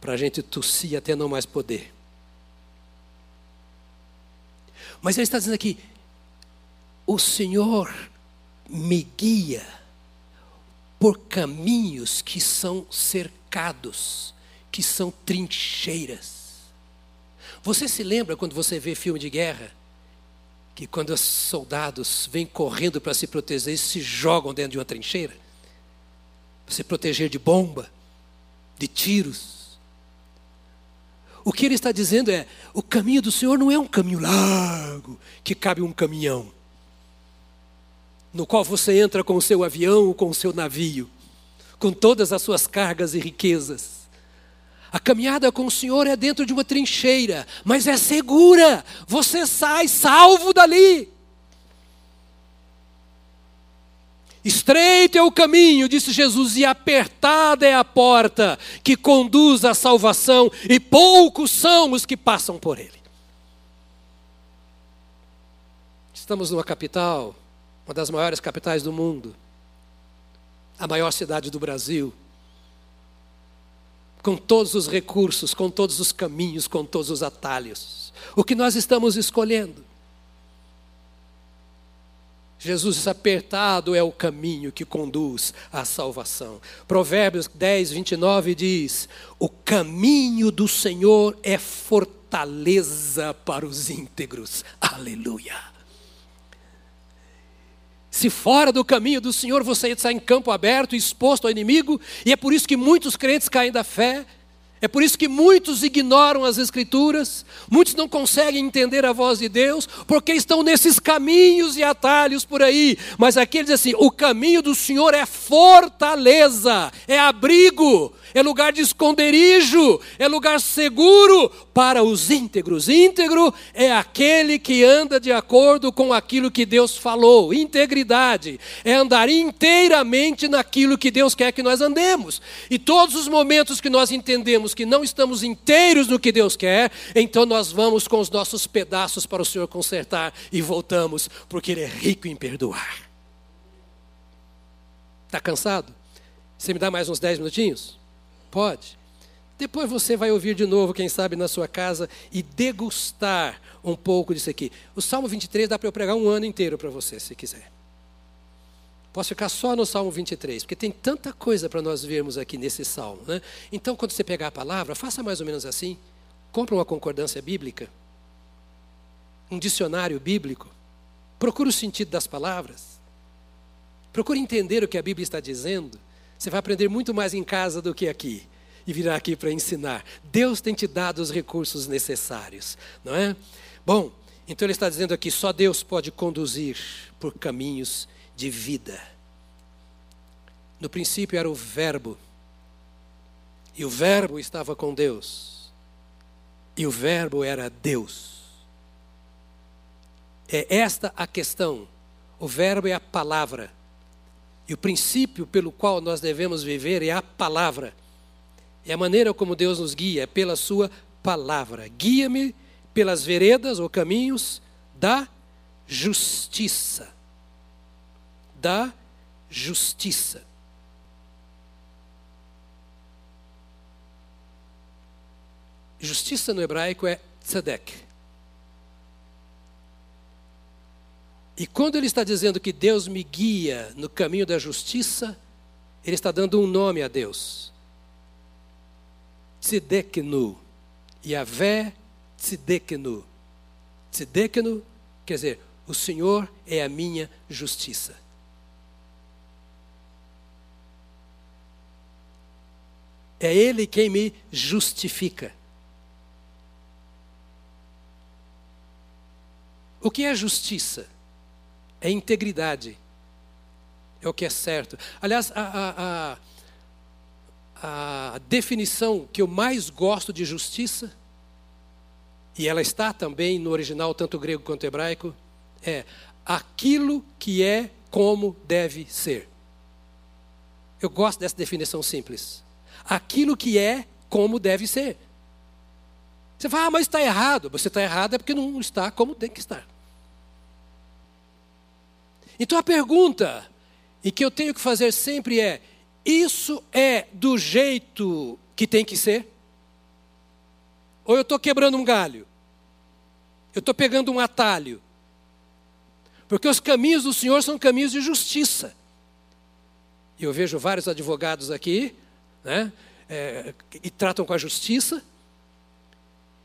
para a gente tossir até não mais poder. Mas ele está dizendo aqui: o Senhor me guia por caminhos que são cercados, que são trincheiras. Você se lembra quando você vê filme de guerra? Que quando os soldados vêm correndo para se proteger, eles se jogam dentro de uma trincheira? Se proteger de bomba, de tiros. O que ele está dizendo é: o caminho do Senhor não é um caminho largo, que cabe um caminhão no qual você entra com o seu avião ou com o seu navio, com todas as suas cargas e riquezas. A caminhada com o Senhor é dentro de uma trincheira, mas é segura. Você sai salvo dali. Estreito é o caminho, disse Jesus, e apertada é a porta que conduz à salvação, e poucos são os que passam por ele. Estamos numa capital uma das maiores capitais do mundo, a maior cidade do Brasil, com todos os recursos, com todos os caminhos, com todos os atalhos. O que nós estamos escolhendo? Jesus apertado é o caminho que conduz à salvação. Provérbios 10, 29 diz: O caminho do Senhor é fortaleza para os íntegros. Aleluia. Se fora do caminho do Senhor você está em campo aberto, exposto ao inimigo, e é por isso que muitos crentes caem da fé, é por isso que muitos ignoram as Escrituras, muitos não conseguem entender a voz de Deus, porque estão nesses caminhos e atalhos por aí. Mas aqui ele diz assim: o caminho do Senhor é fortaleza, é abrigo, é lugar de esconderijo, é lugar seguro para os íntegros. Íntegro é aquele que anda de acordo com aquilo que Deus falou. Integridade é andar inteiramente naquilo que Deus quer que nós andemos. E todos os momentos que nós entendemos que não estamos inteiros no que Deus quer, então nós vamos com os nossos pedaços para o Senhor consertar e voltamos, porque Ele é rico em perdoar. Está cansado? Você me dá mais uns 10 minutinhos? Pode. Depois você vai ouvir de novo, quem sabe, na sua casa e degustar um pouco disso aqui. O Salmo 23 dá para eu pregar um ano inteiro para você, se quiser. Posso ficar só no Salmo 23, porque tem tanta coisa para nós vermos aqui nesse salmo. Né? Então, quando você pegar a palavra, faça mais ou menos assim. Compre uma concordância bíblica, um dicionário bíblico. Procure o sentido das palavras. Procure entender o que a Bíblia está dizendo. Você vai aprender muito mais em casa do que aqui e virá aqui para ensinar. Deus tem te dado os recursos necessários, não é? Bom, então ele está dizendo aqui: só Deus pode conduzir por caminhos de vida. No princípio era o Verbo, e o Verbo estava com Deus, e o Verbo era Deus. É esta a questão. O Verbo é a palavra. E o princípio pelo qual nós devemos viver é a palavra. É a maneira como Deus nos guia, é pela Sua palavra. Guia-me pelas veredas ou caminhos da justiça. Da justiça. Justiça no hebraico é tzedek. E quando ele está dizendo que Deus me guia no caminho da justiça, ele está dando um nome a Deus. Tzideknu. Yahvé Tzideknu. Tzideknu quer dizer, o Senhor é a minha justiça. É Ele quem me justifica. O que é justiça? É integridade. É o que é certo. Aliás, a, a, a, a definição que eu mais gosto de justiça, e ela está também no original, tanto grego quanto hebraico, é aquilo que é como deve ser. Eu gosto dessa definição simples. Aquilo que é como deve ser. Você fala, ah, mas está errado. Você está errado é porque não está como tem que estar. Então a pergunta e que eu tenho que fazer sempre é: isso é do jeito que tem que ser? Ou eu estou quebrando um galho? Eu estou pegando um atalho? Porque os caminhos do Senhor são caminhos de justiça. E eu vejo vários advogados aqui, né, é, e tratam com a justiça.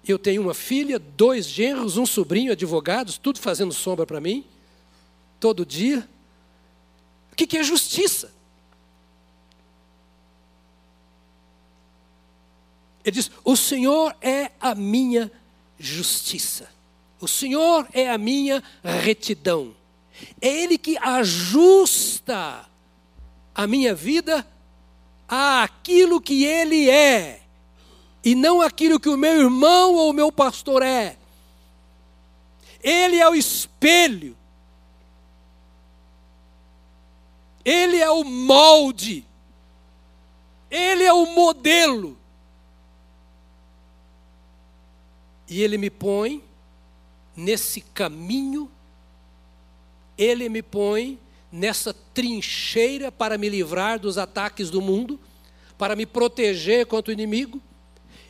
Eu tenho uma filha, dois genros, um sobrinho, advogados, tudo fazendo sombra para mim todo dia. O que é justiça? Ele diz: O Senhor é a minha justiça. O Senhor é a minha retidão. É Ele que ajusta a minha vida àquilo que Ele é, e não aquilo que o meu irmão ou o meu pastor é. Ele é o espelho Ele é o molde, Ele é o modelo. E Ele me põe nesse caminho, Ele me põe nessa trincheira para me livrar dos ataques do mundo, para me proteger contra o inimigo.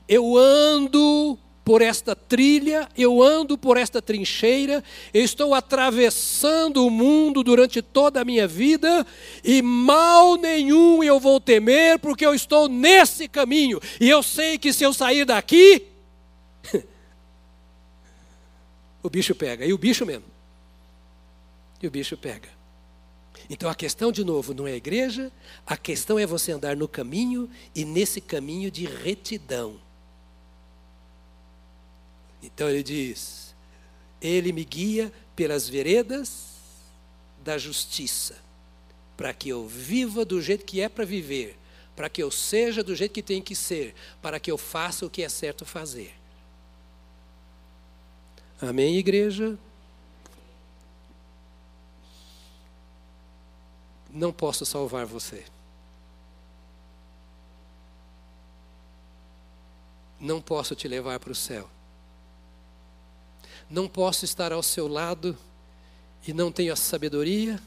Eu ando por esta trilha, eu ando por esta trincheira, eu estou atravessando o mundo durante toda a minha vida e mal nenhum eu vou temer, porque eu estou nesse caminho e eu sei que se eu sair daqui, o bicho pega, e o bicho mesmo. E o bicho pega. Então a questão, de novo, não é a igreja, a questão é você andar no caminho e nesse caminho de retidão. Então ele diz: Ele me guia pelas veredas da justiça, para que eu viva do jeito que é para viver, para que eu seja do jeito que tem que ser, para que eu faça o que é certo fazer. Amém, igreja? Não posso salvar você. Não posso te levar para o céu não posso estar ao seu lado e não tenho a sabedoria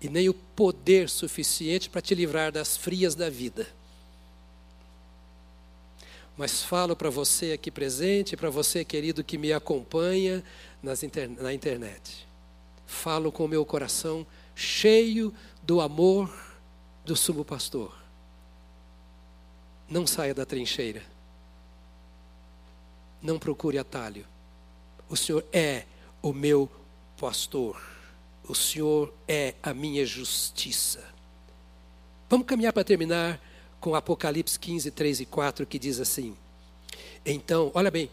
e nem o poder suficiente para te livrar das frias da vida. Mas falo para você aqui presente, para você querido que me acompanha inter na internet. Falo com o meu coração cheio do amor do sumo pastor. Não saia da trincheira. Não procure atalho. O Senhor é o meu pastor. O Senhor é a minha justiça. Vamos caminhar para terminar com Apocalipse 15, 3 e 4, que diz assim. Então, olha bem,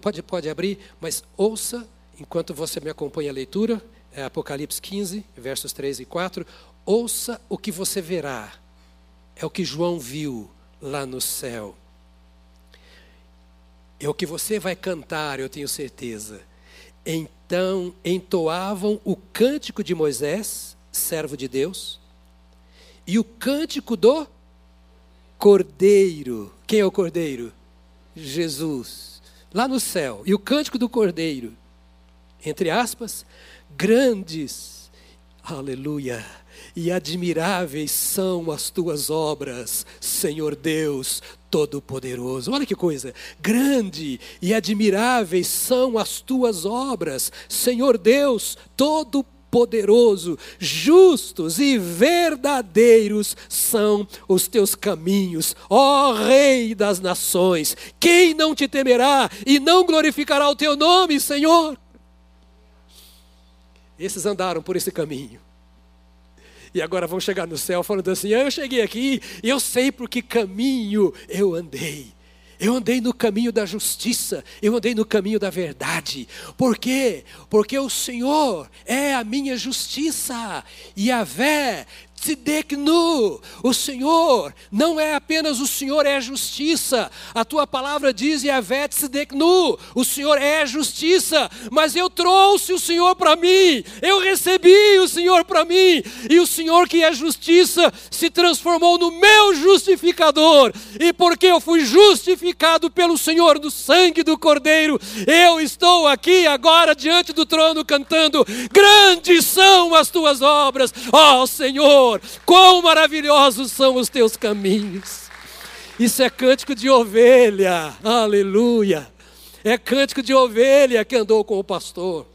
pode, pode abrir, mas ouça, enquanto você me acompanha a leitura, é Apocalipse 15, versos 3 e 4. Ouça o que você verá. É o que João viu lá no céu. É o que você vai cantar, eu tenho certeza. Então entoavam o cântico de Moisés, servo de Deus, e o cântico do Cordeiro. Quem é o Cordeiro? Jesus. Lá no céu. E o cântico do Cordeiro. Entre aspas, grandes. Aleluia e admiráveis são as tuas obras, Senhor Deus Todo-Poderoso. Olha que coisa! Grande e admiráveis são as tuas obras, Senhor Deus Todo-Poderoso poderoso, justos e verdadeiros são os teus caminhos, ó Rei das nações. Quem não te temerá e não glorificará o teu nome, Senhor? Esses andaram por esse caminho. E agora vão chegar no céu falando assim: ah, Eu cheguei aqui e eu sei por que caminho eu andei. Eu andei no caminho da justiça, eu andei no caminho da verdade. Por quê? Porque o Senhor é a minha justiça. E a vé Tzideknu, o Senhor, não é apenas o Senhor é justiça, a tua palavra diz Yavé Tzideknu, o Senhor é justiça, mas eu trouxe o Senhor para mim, eu recebi o Senhor para mim, e o Senhor que é justiça se transformou no meu justificador, e porque eu fui justificado pelo Senhor do sangue do Cordeiro, eu estou aqui agora diante do trono cantando: grandes são as tuas obras, ó Senhor Senhor, quão maravilhosos são os teus caminhos. Isso é cântico de ovelha, aleluia. É cântico de ovelha que andou com o pastor.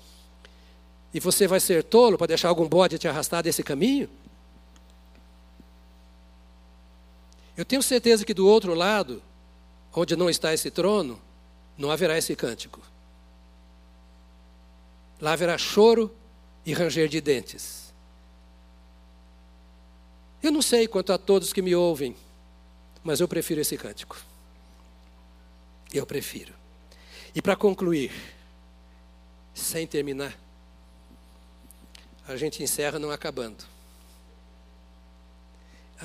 E você vai ser tolo para deixar algum bode te arrastar desse caminho? Eu tenho certeza que do outro lado, onde não está esse trono, não haverá esse cântico. Lá haverá choro e ranger de dentes. Eu não sei quanto a todos que me ouvem, mas eu prefiro esse cântico. Eu prefiro. E para concluir, sem terminar, a gente encerra não acabando.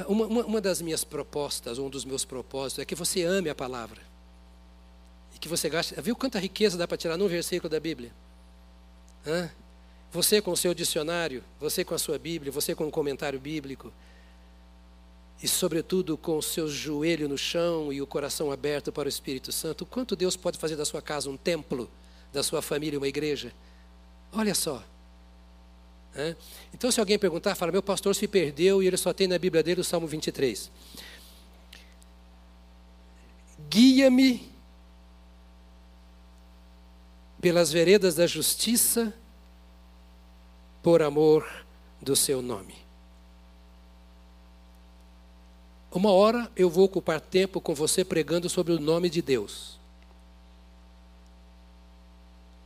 Uma, uma, uma, das minhas propostas, um dos meus propósitos, é que você ame a palavra. E que você gaste. Viu quanta riqueza dá para tirar num versículo da Bíblia? Hã? Você com o seu dicionário, você com a sua Bíblia, você com um comentário bíblico, e, sobretudo, com o seu joelho no chão e o coração aberto para o Espírito Santo, quanto Deus pode fazer da sua casa um templo, da sua família uma igreja? Olha só. Então, se alguém perguntar, fala: meu pastor se perdeu e ele só tem na Bíblia dele o Salmo 23. Guia-me pelas veredas da justiça, por amor do seu nome. Uma hora eu vou ocupar tempo com você pregando sobre o nome de Deus.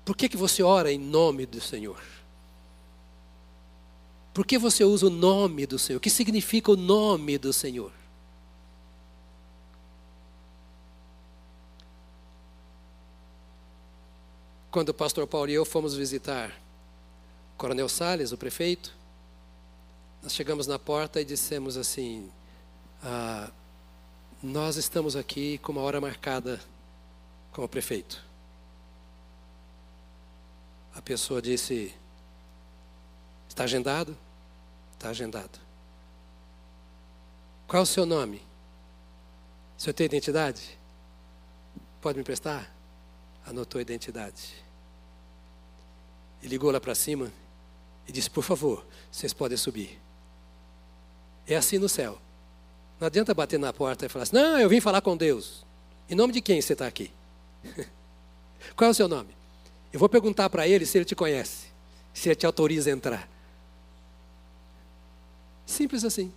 Por que, que você ora em nome do Senhor? Por que você usa o nome do Senhor? O que significa o nome do Senhor? Quando o pastor Paulo e eu fomos visitar Coronel Sales, o prefeito, nós chegamos na porta e dissemos assim: ah, nós estamos aqui com uma hora marcada com o prefeito. A pessoa disse: Está agendado? Está agendado. Qual é o seu nome? O senhor tem identidade? Pode me emprestar? Anotou a identidade. E ligou lá para cima e disse: Por favor, vocês podem subir. É assim no céu. Não adianta bater na porta e falar assim: não, eu vim falar com Deus. Em nome de quem você está aqui? Qual é o seu nome? Eu vou perguntar para ele se ele te conhece, se ele te autoriza a entrar. Simples assim.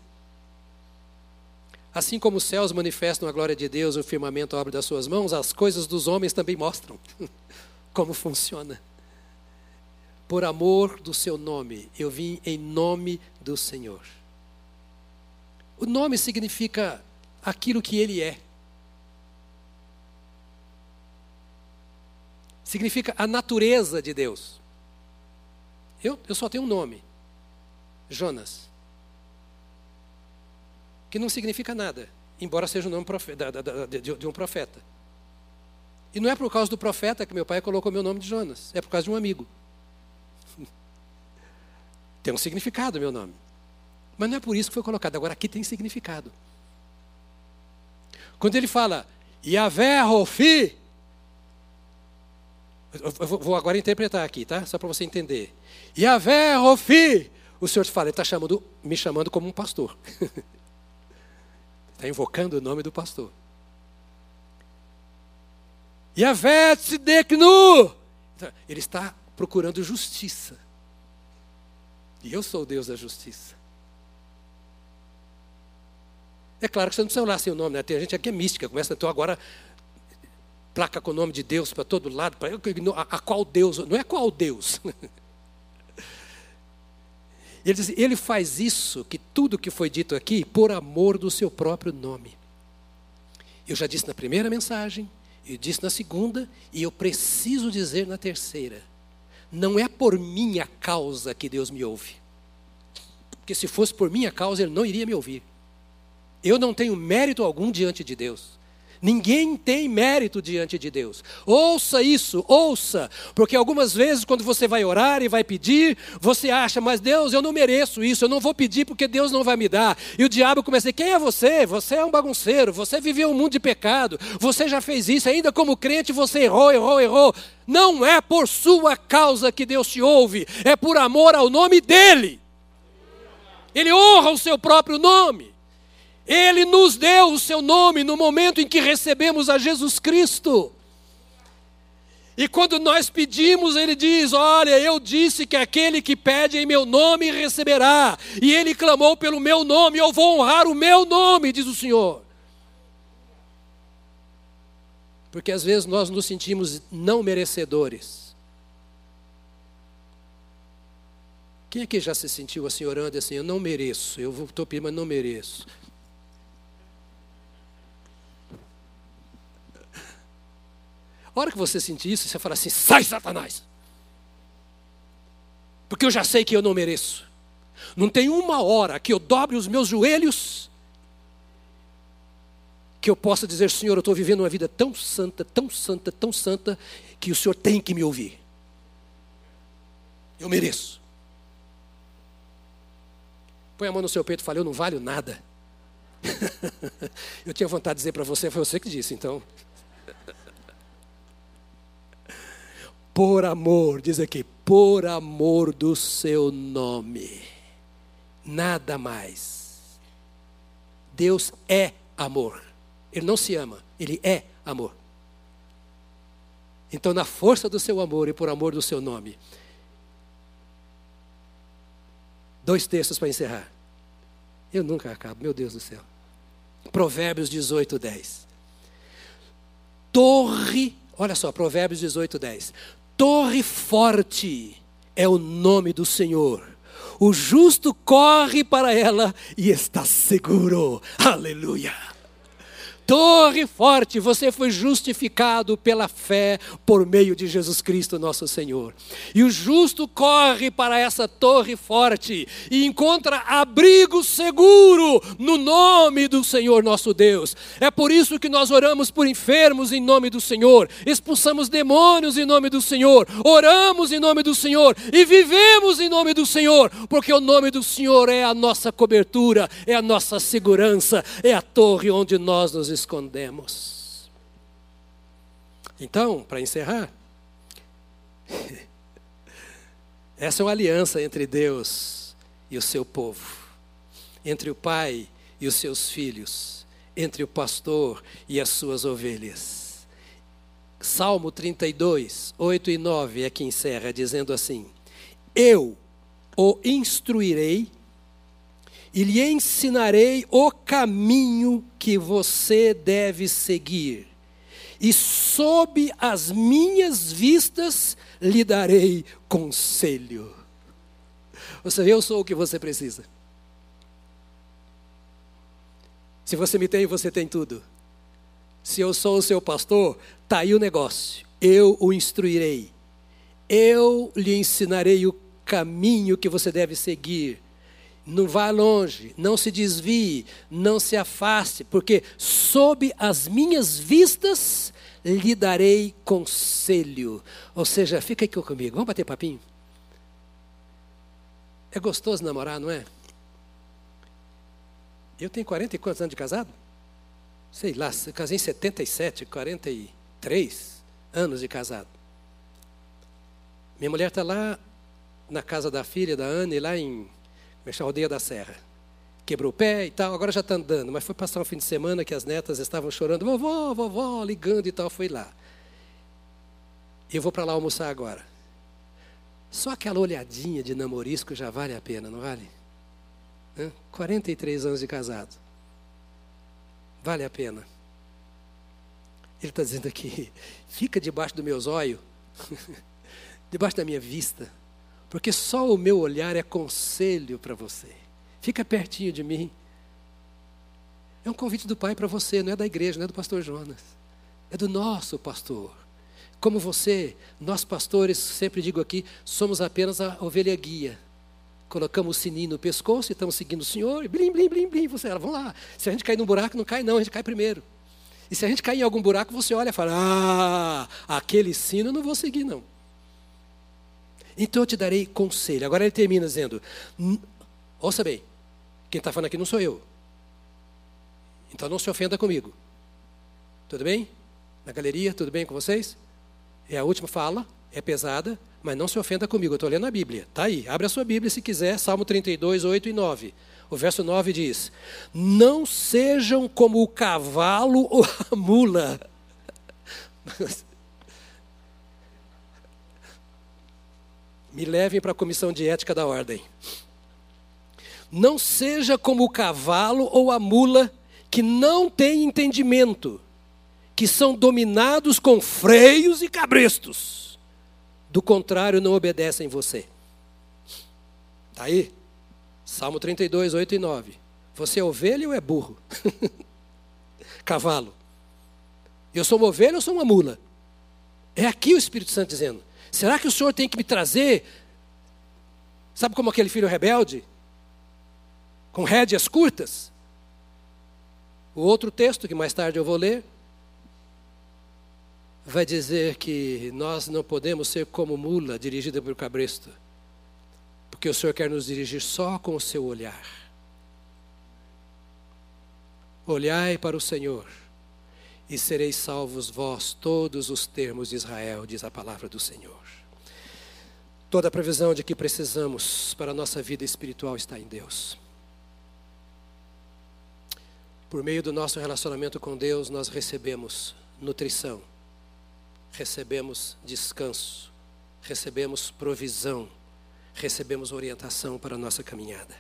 Assim como os céus manifestam a glória de Deus, o firmamento a obra das suas mãos, as coisas dos homens também mostram como funciona. Por amor do seu nome, eu vim em nome do Senhor. O nome significa aquilo que ele é. Significa a natureza de Deus. Eu, eu só tenho um nome: Jonas. Que não significa nada, embora seja o nome de um profeta. E não é por causa do profeta que meu pai colocou meu nome de Jonas, é por causa de um amigo. Tem um significado meu nome. Mas não é por isso que foi colocado. Agora aqui tem significado. Quando ele fala, Yahvé Rofi, eu vou agora interpretar aqui, tá? Só para você entender. Yahvé Rofi, o Senhor fala, ele está chamando, me chamando como um pastor. Está invocando o nome do pastor. Yahvé Tzideknu, ele está procurando justiça. E eu sou o Deus da justiça. É claro que você não precisa olhar sem o nome, né? Tem gente aqui é mística, começa, então agora placa com o nome de Deus para todo lado, para a, a qual Deus, não é qual Deus. Ele diz, ele faz isso, que tudo que foi dito aqui, por amor do seu próprio nome. Eu já disse na primeira mensagem, eu disse na segunda, e eu preciso dizer na terceira. Não é por minha causa que Deus me ouve. Porque se fosse por minha causa, Ele não iria me ouvir. Eu não tenho mérito algum diante de Deus. Ninguém tem mérito diante de Deus. Ouça isso, ouça, porque algumas vezes quando você vai orar e vai pedir, você acha, mas Deus, eu não mereço isso, eu não vou pedir porque Deus não vai me dar. E o diabo começa a dizer: quem é você? Você é um bagunceiro, você viveu um mundo de pecado, você já fez isso, ainda como crente você errou, errou, errou. Não é por sua causa que Deus te ouve, é por amor ao nome dEle. Ele honra o seu próprio nome. Ele nos deu o seu nome no momento em que recebemos a Jesus Cristo. E quando nós pedimos, ele diz: Olha, eu disse que aquele que pede em meu nome receberá. E ele clamou pelo meu nome, eu vou honrar o meu nome, diz o Senhor. Porque às vezes nós nos sentimos não merecedores. Quem aqui já se sentiu assim orando assim? Eu não mereço, eu estou pedindo, mas não mereço. Hora que você sentir isso, você fala assim: sai, Satanás! Porque eu já sei que eu não mereço. Não tem uma hora que eu dobre os meus joelhos que eu possa dizer: Senhor, eu estou vivendo uma vida tão santa, tão santa, tão santa, que o Senhor tem que me ouvir. Eu mereço. Põe a mão no seu peito e fala: Eu não valho nada. eu tinha vontade de dizer para você, foi você que disse, então. Por amor, diz aqui, por amor do seu nome. Nada mais. Deus é amor. Ele não se ama, ele é amor. Então, na força do seu amor e por amor do seu nome. Dois textos para encerrar. Eu nunca acabo, meu Deus do céu. Provérbios 18, 10. Torre, olha só, Provérbios 18, 10 torre forte é o nome do Senhor. O justo corre para ela e está seguro. Aleluia torre forte, você foi justificado pela fé por meio de Jesus Cristo, nosso Senhor. E o justo corre para essa torre forte e encontra abrigo seguro no nome do Senhor nosso Deus. É por isso que nós oramos por enfermos em nome do Senhor, expulsamos demônios em nome do Senhor, oramos em nome do Senhor e vivemos em nome do Senhor, porque o nome do Senhor é a nossa cobertura, é a nossa segurança, é a torre onde nós nos escondemos. Então, para encerrar, essa é uma aliança entre Deus e o seu povo, entre o pai e os seus filhos, entre o pastor e as suas ovelhas. Salmo 32, 8 e 9 é que encerra, dizendo assim: Eu o instruirei e lhe ensinarei o caminho que você deve seguir, e sob as minhas vistas lhe darei conselho. Você vê, eu sou o que você precisa. Se você me tem, você tem tudo. Se eu sou o seu pastor, está aí o negócio. Eu o instruirei. Eu lhe ensinarei o caminho que você deve seguir não vá longe, não se desvie, não se afaste, porque sob as minhas vistas lhe darei conselho. Ou seja, fica aqui comigo, vamos bater papinho? É gostoso namorar, não é? Eu tenho 40 e quantos anos de casado? Sei lá, casei em 77, 43 anos de casado. Minha mulher está lá na casa da filha da Anne, lá em Mexer a aldeia da Serra. Quebrou o pé e tal, agora já está andando, mas foi passar um fim de semana que as netas estavam chorando, vovó, vovó, ligando e tal, foi lá. Eu vou para lá almoçar agora. Só aquela olhadinha de namorisco já vale a pena, não vale? 43 anos de casado. Vale a pena. Ele está dizendo aqui: fica debaixo do meu zóio, debaixo da minha vista, porque só o meu olhar é conselho para você. Fica pertinho de mim. É um convite do Pai para você, não é da igreja, não é do pastor Jonas. É do nosso pastor. Como você, nós pastores, sempre digo aqui, somos apenas a ovelha guia. Colocamos o sininho no pescoço e estamos seguindo o Senhor, e blim, blim, blim, blim. Você, vamos lá. Se a gente cair num buraco, não cai, não, a gente cai primeiro. E se a gente cair em algum buraco, você olha e fala: Ah, aquele sino eu não vou seguir, não. Então eu te darei conselho. Agora ele termina dizendo: Ouça bem, quem está falando aqui não sou eu. Então não se ofenda comigo. Tudo bem? Na galeria, tudo bem com vocês? É a última fala, é pesada, mas não se ofenda comigo. Eu estou lendo a Bíblia. Está aí. Abre a sua Bíblia se quiser, Salmo 32, 8 e 9. O verso 9 diz: Não sejam como o cavalo ou a mula. Me levem para a comissão de ética da ordem. Não seja como o cavalo ou a mula que não tem entendimento, que são dominados com freios e cabrestos. Do contrário, não obedecem você. Está aí? Salmo 32, 8 e 9. Você é ovelha ou é burro? Cavalo. Eu sou uma ovelha ou sou uma mula? É aqui o Espírito Santo dizendo. Será que o Senhor tem que me trazer? Sabe como aquele filho rebelde? Com rédeas curtas? O outro texto, que mais tarde eu vou ler, vai dizer que nós não podemos ser como mula dirigida por cabresto. Porque o Senhor quer nos dirigir só com o seu olhar. Olhai para o Senhor e sereis salvos vós, todos os termos de Israel, diz a palavra do Senhor. Toda a previsão de que precisamos para a nossa vida espiritual está em Deus. Por meio do nosso relacionamento com Deus, nós recebemos nutrição, recebemos descanso, recebemos provisão recebemos orientação para a nossa caminhada.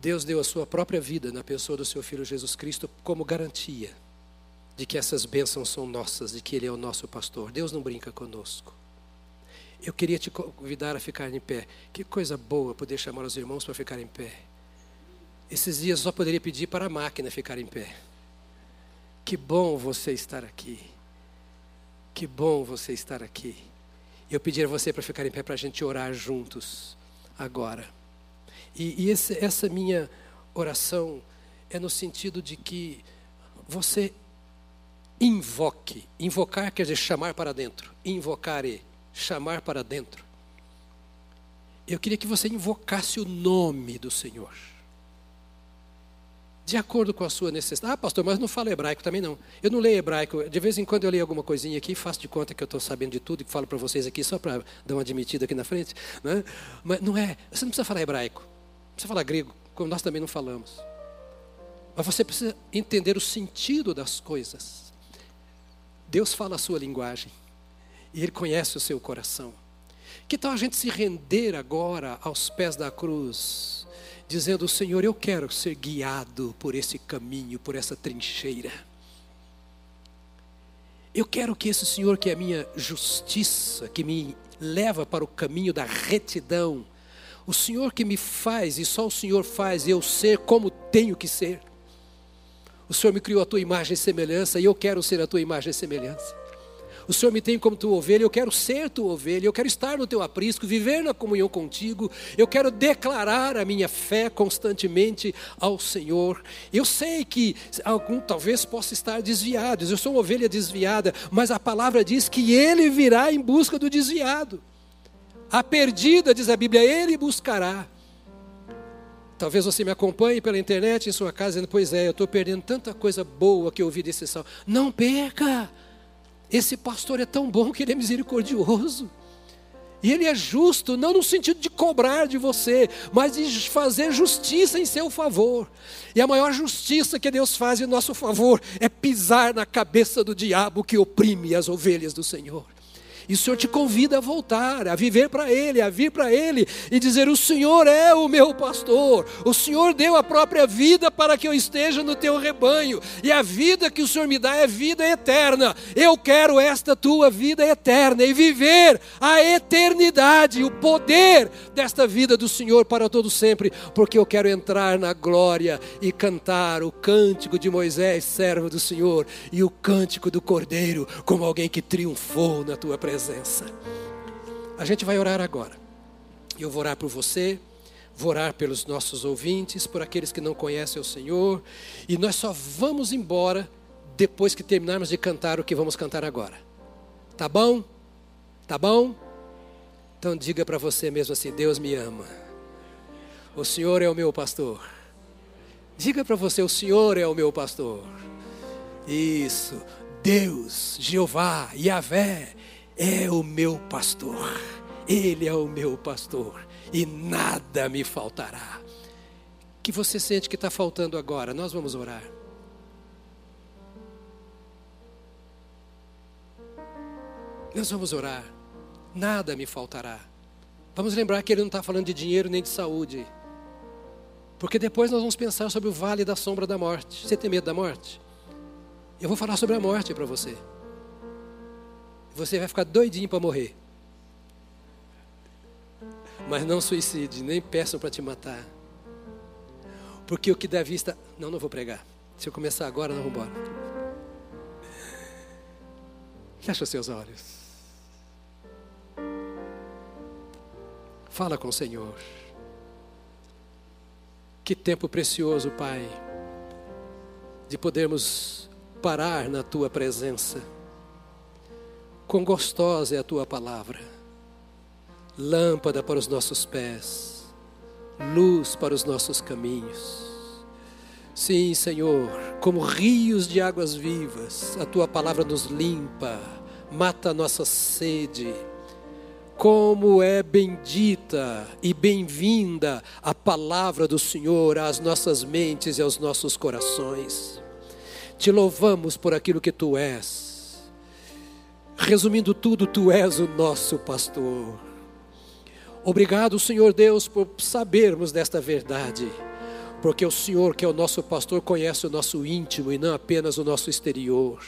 Deus deu a sua própria vida na pessoa do seu Filho Jesus Cristo como garantia de que essas bênçãos são nossas, de que Ele é o nosso pastor. Deus não brinca conosco. Eu queria te convidar a ficar em pé. Que coisa boa poder chamar os irmãos para ficar em pé. Esses dias só poderia pedir para a máquina ficar em pé. Que bom você estar aqui. Que bom você estar aqui. Eu pedir a você para ficar em pé para a gente orar juntos agora. E, e esse, essa minha oração é no sentido de que você invoque. Invocar quer dizer chamar para dentro. Invocar e chamar para dentro. Eu queria que você invocasse o nome do Senhor de acordo com a sua necessidade. Ah, pastor, mas não falo hebraico também não. Eu não leio hebraico. De vez em quando eu leio alguma coisinha aqui, faço de conta que eu estou sabendo de tudo e falo para vocês aqui só para dar uma admitida aqui na frente. Né? Mas não é. Você não precisa falar hebraico. Precisa falar grego, como nós também não falamos. Mas você precisa entender o sentido das coisas. Deus fala a sua linguagem. E Ele conhece o seu coração. Que tal a gente se render agora aos pés da cruz? dizendo: Senhor, eu quero ser guiado por esse caminho, por essa trincheira. Eu quero que esse Senhor, que é a minha justiça, que me leva para o caminho da retidão, o Senhor que me faz, e só o Senhor faz eu ser como tenho que ser. O Senhor me criou a tua imagem e semelhança, e eu quero ser a tua imagem e semelhança. O Senhor me tem como tua ovelha, eu quero ser tua ovelha, eu quero estar no teu aprisco, viver na comunhão contigo, eu quero declarar a minha fé constantemente ao Senhor. Eu sei que algum talvez possa estar desviado, eu sou uma ovelha desviada, mas a palavra diz que ele virá em busca do desviado. A perdida, diz a Bíblia, ele buscará. Talvez você me acompanhe pela internet em sua casa dizendo, pois é, eu estou perdendo tanta coisa boa que eu ouvi desse salmo. Não perca! Esse pastor é tão bom que ele é misericordioso. E Ele é justo, não no sentido de cobrar de você, mas de fazer justiça em seu favor. E a maior justiça que Deus faz em nosso favor é pisar na cabeça do diabo que oprime as ovelhas do Senhor. E o Senhor te convida a voltar, a viver para Ele, a vir para Ele e dizer: O Senhor é o meu pastor, o Senhor deu a própria vida para que eu esteja no teu rebanho, e a vida que o Senhor me dá é vida eterna. Eu quero esta tua vida eterna e viver a eternidade, o poder desta vida do Senhor para todo sempre, porque eu quero entrar na glória e cantar o cântico de Moisés, servo do Senhor, e o cântico do Cordeiro, como alguém que triunfou na tua presença presença. A gente vai orar agora. Eu vou orar por você, vou orar pelos nossos ouvintes, por aqueles que não conhecem o Senhor, e nós só vamos embora depois que terminarmos de cantar o que vamos cantar agora. Tá bom? Tá bom? Então diga para você mesmo assim: Deus me ama. O Senhor é o meu pastor. Diga para você: o Senhor é o meu pastor. Isso. Deus, Jeová, Yahvé, é o meu pastor, Ele é o meu pastor, e nada me faltará. Que você sente que está faltando agora, nós vamos orar. Nós vamos orar, nada me faltará. Vamos lembrar que Ele não está falando de dinheiro nem de saúde. Porque depois nós vamos pensar sobre o vale da sombra da morte. Você tem medo da morte? Eu vou falar sobre a morte para você você vai ficar doidinho para morrer. Mas não suicide, nem peçam para te matar. Porque o que Davi está. Não, não vou pregar. Se eu começar agora, não vou embora. Fecha os seus olhos. Fala com o Senhor. Que tempo precioso, Pai, de podermos parar na tua presença Quão gostosa é a tua palavra, lâmpada para os nossos pés, luz para os nossos caminhos. Sim, Senhor, como rios de águas vivas, a tua palavra nos limpa, mata a nossa sede. Como é bendita e bem-vinda a palavra do Senhor às nossas mentes e aos nossos corações. Te louvamos por aquilo que tu és Resumindo tudo, tu és o nosso pastor. Obrigado, Senhor Deus, por sabermos desta verdade, porque o Senhor, que é o nosso pastor, conhece o nosso íntimo e não apenas o nosso exterior.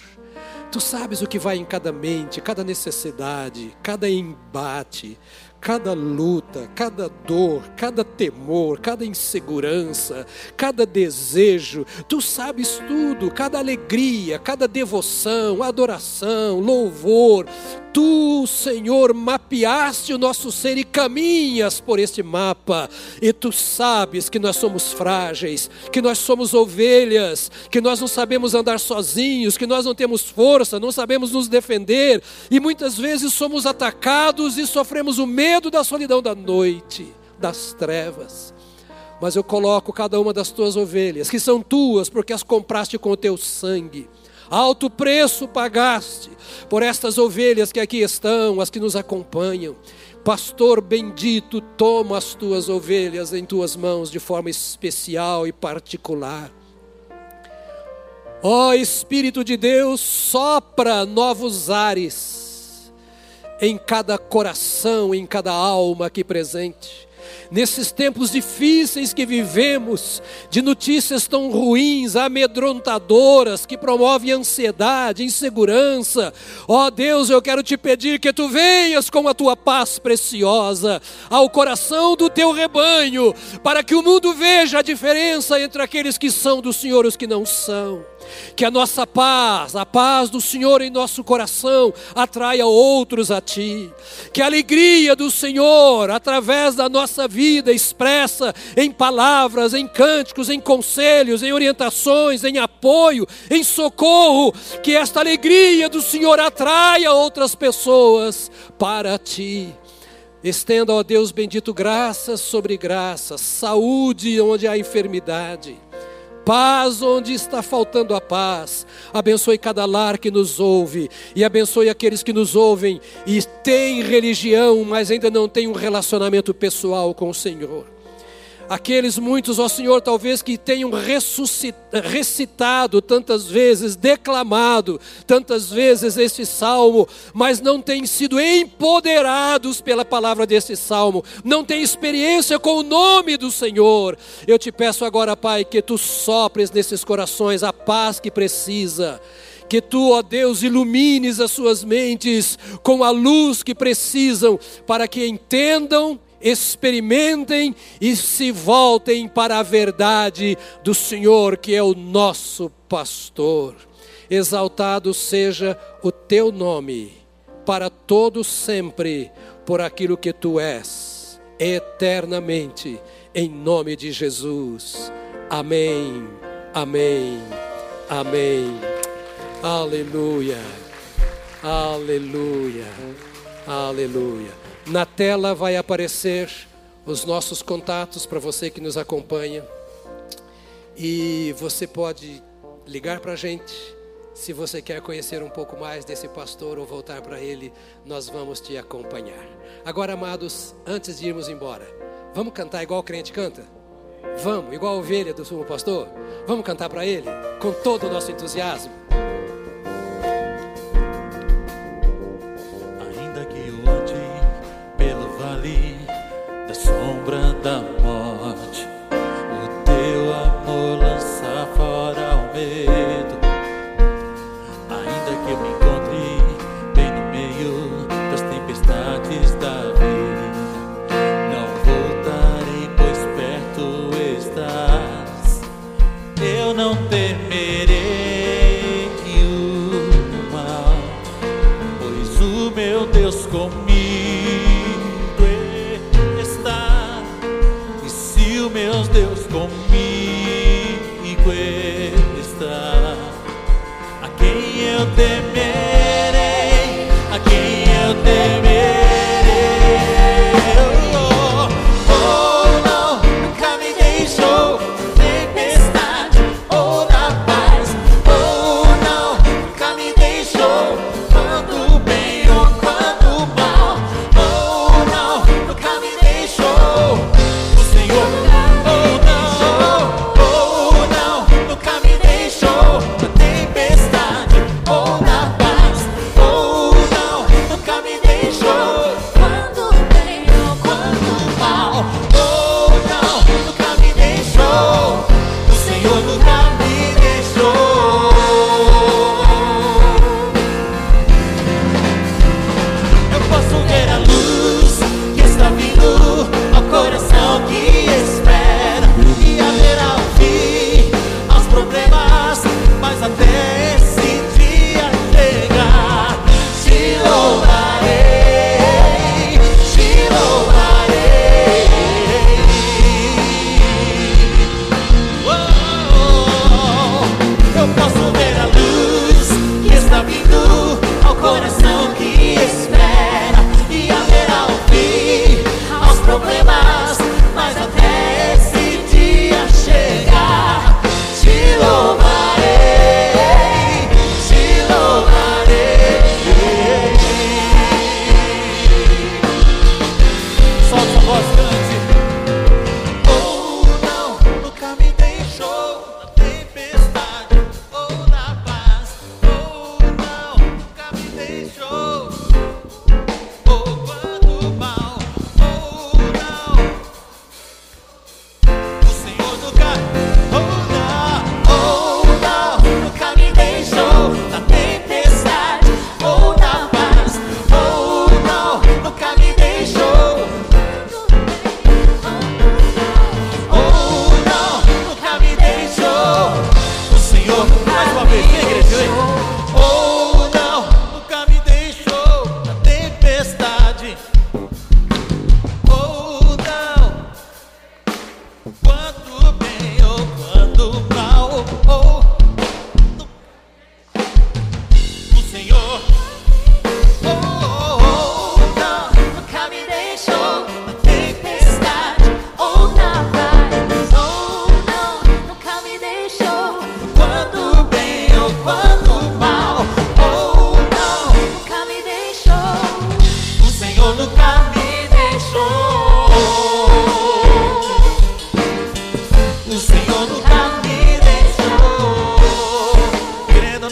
Tu sabes o que vai em cada mente, cada necessidade, cada embate, cada luta, cada dor, cada temor, cada insegurança, cada desejo, tu sabes tudo, cada alegria, cada devoção, adoração, louvor, Tu, Senhor, mapeaste o nosso ser e caminhas por este mapa, e tu sabes que nós somos frágeis, que nós somos ovelhas, que nós não sabemos andar sozinhos, que nós não temos força, não sabemos nos defender, e muitas vezes somos atacados e sofremos o medo da solidão da noite, das trevas. Mas eu coloco cada uma das tuas ovelhas, que são tuas, porque as compraste com o teu sangue alto preço pagaste por estas ovelhas que aqui estão, as que nos acompanham. Pastor bendito, toma as tuas ovelhas em tuas mãos de forma especial e particular. Ó oh, Espírito de Deus, sopra novos ares em cada coração, em cada alma aqui presente nesses tempos difíceis que vivemos, de notícias tão ruins, amedrontadoras, que promovem ansiedade, insegurança. Ó oh Deus, eu quero te pedir que tu venhas com a tua paz preciosa ao coração do teu rebanho, para que o mundo veja a diferença entre aqueles que são do Senhor e os que não são. Que a nossa paz, a paz do Senhor em nosso coração, atraia outros a Ti. Que a alegria do Senhor, através da nossa vida, expressa em palavras, em cânticos, em conselhos, em orientações, em apoio, em socorro, que esta alegria do Senhor atraia outras pessoas para Ti. Estenda, ó Deus bendito, graças sobre graças, saúde onde há enfermidade Paz onde está faltando a paz. Abençoe cada lar que nos ouve. E abençoe aqueles que nos ouvem e têm religião, mas ainda não têm um relacionamento pessoal com o Senhor aqueles muitos, ó Senhor, talvez que tenham recitado tantas vezes, declamado tantas vezes este salmo, mas não têm sido empoderados pela palavra desse salmo, não têm experiência com o nome do Senhor. Eu te peço agora, Pai, que tu sopres nesses corações a paz que precisa que tu, ó Deus, ilumines as suas mentes com a luz que precisam para que entendam experimentem e se voltem para a verdade do Senhor, que é o nosso pastor. Exaltado seja o teu nome, para todo sempre, por aquilo que tu és, eternamente, em nome de Jesus. Amém, amém, amém. Aleluia, aleluia, aleluia. Na tela vai aparecer os nossos contatos para você que nos acompanha. E você pode ligar para a gente. Se você quer conhecer um pouco mais desse pastor ou voltar para ele, nós vamos te acompanhar. Agora, amados, antes de irmos embora, vamos cantar igual o crente canta? Vamos, igual a ovelha do sumo pastor? Vamos cantar para ele com todo o nosso entusiasmo. Sombra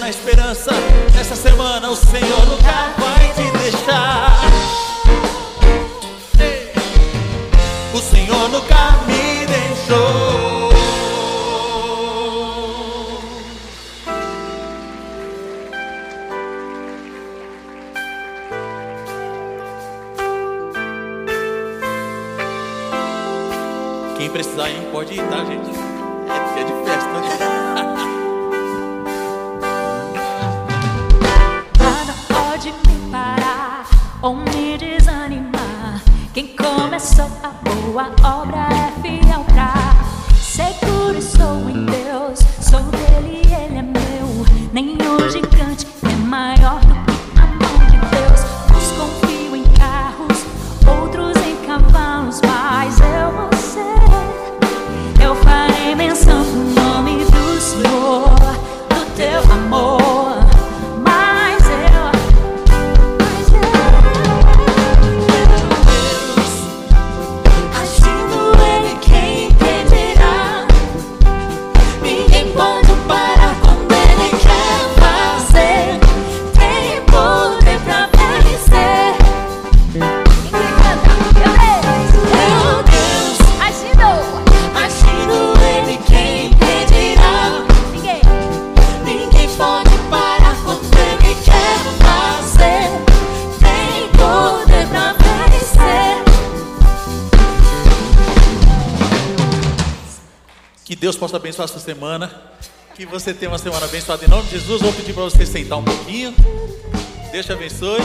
esperança. Nessa semana o Senhor nunca vai te deixar. você tenha uma semana abençoada em nome de Jesus. Vou pedir para você sentar um pouquinho. Deus te abençoe.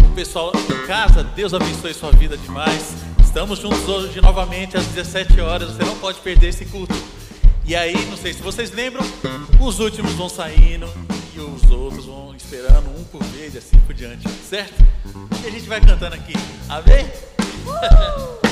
O pessoal em casa, Deus abençoe sua vida demais. Estamos juntos hoje novamente às 17 horas. Você não pode perder esse culto. E aí, não sei se vocês lembram, os últimos vão saindo e os outros vão esperando um por vez, assim por diante, certo? E a gente vai cantando aqui. Amém? Uh!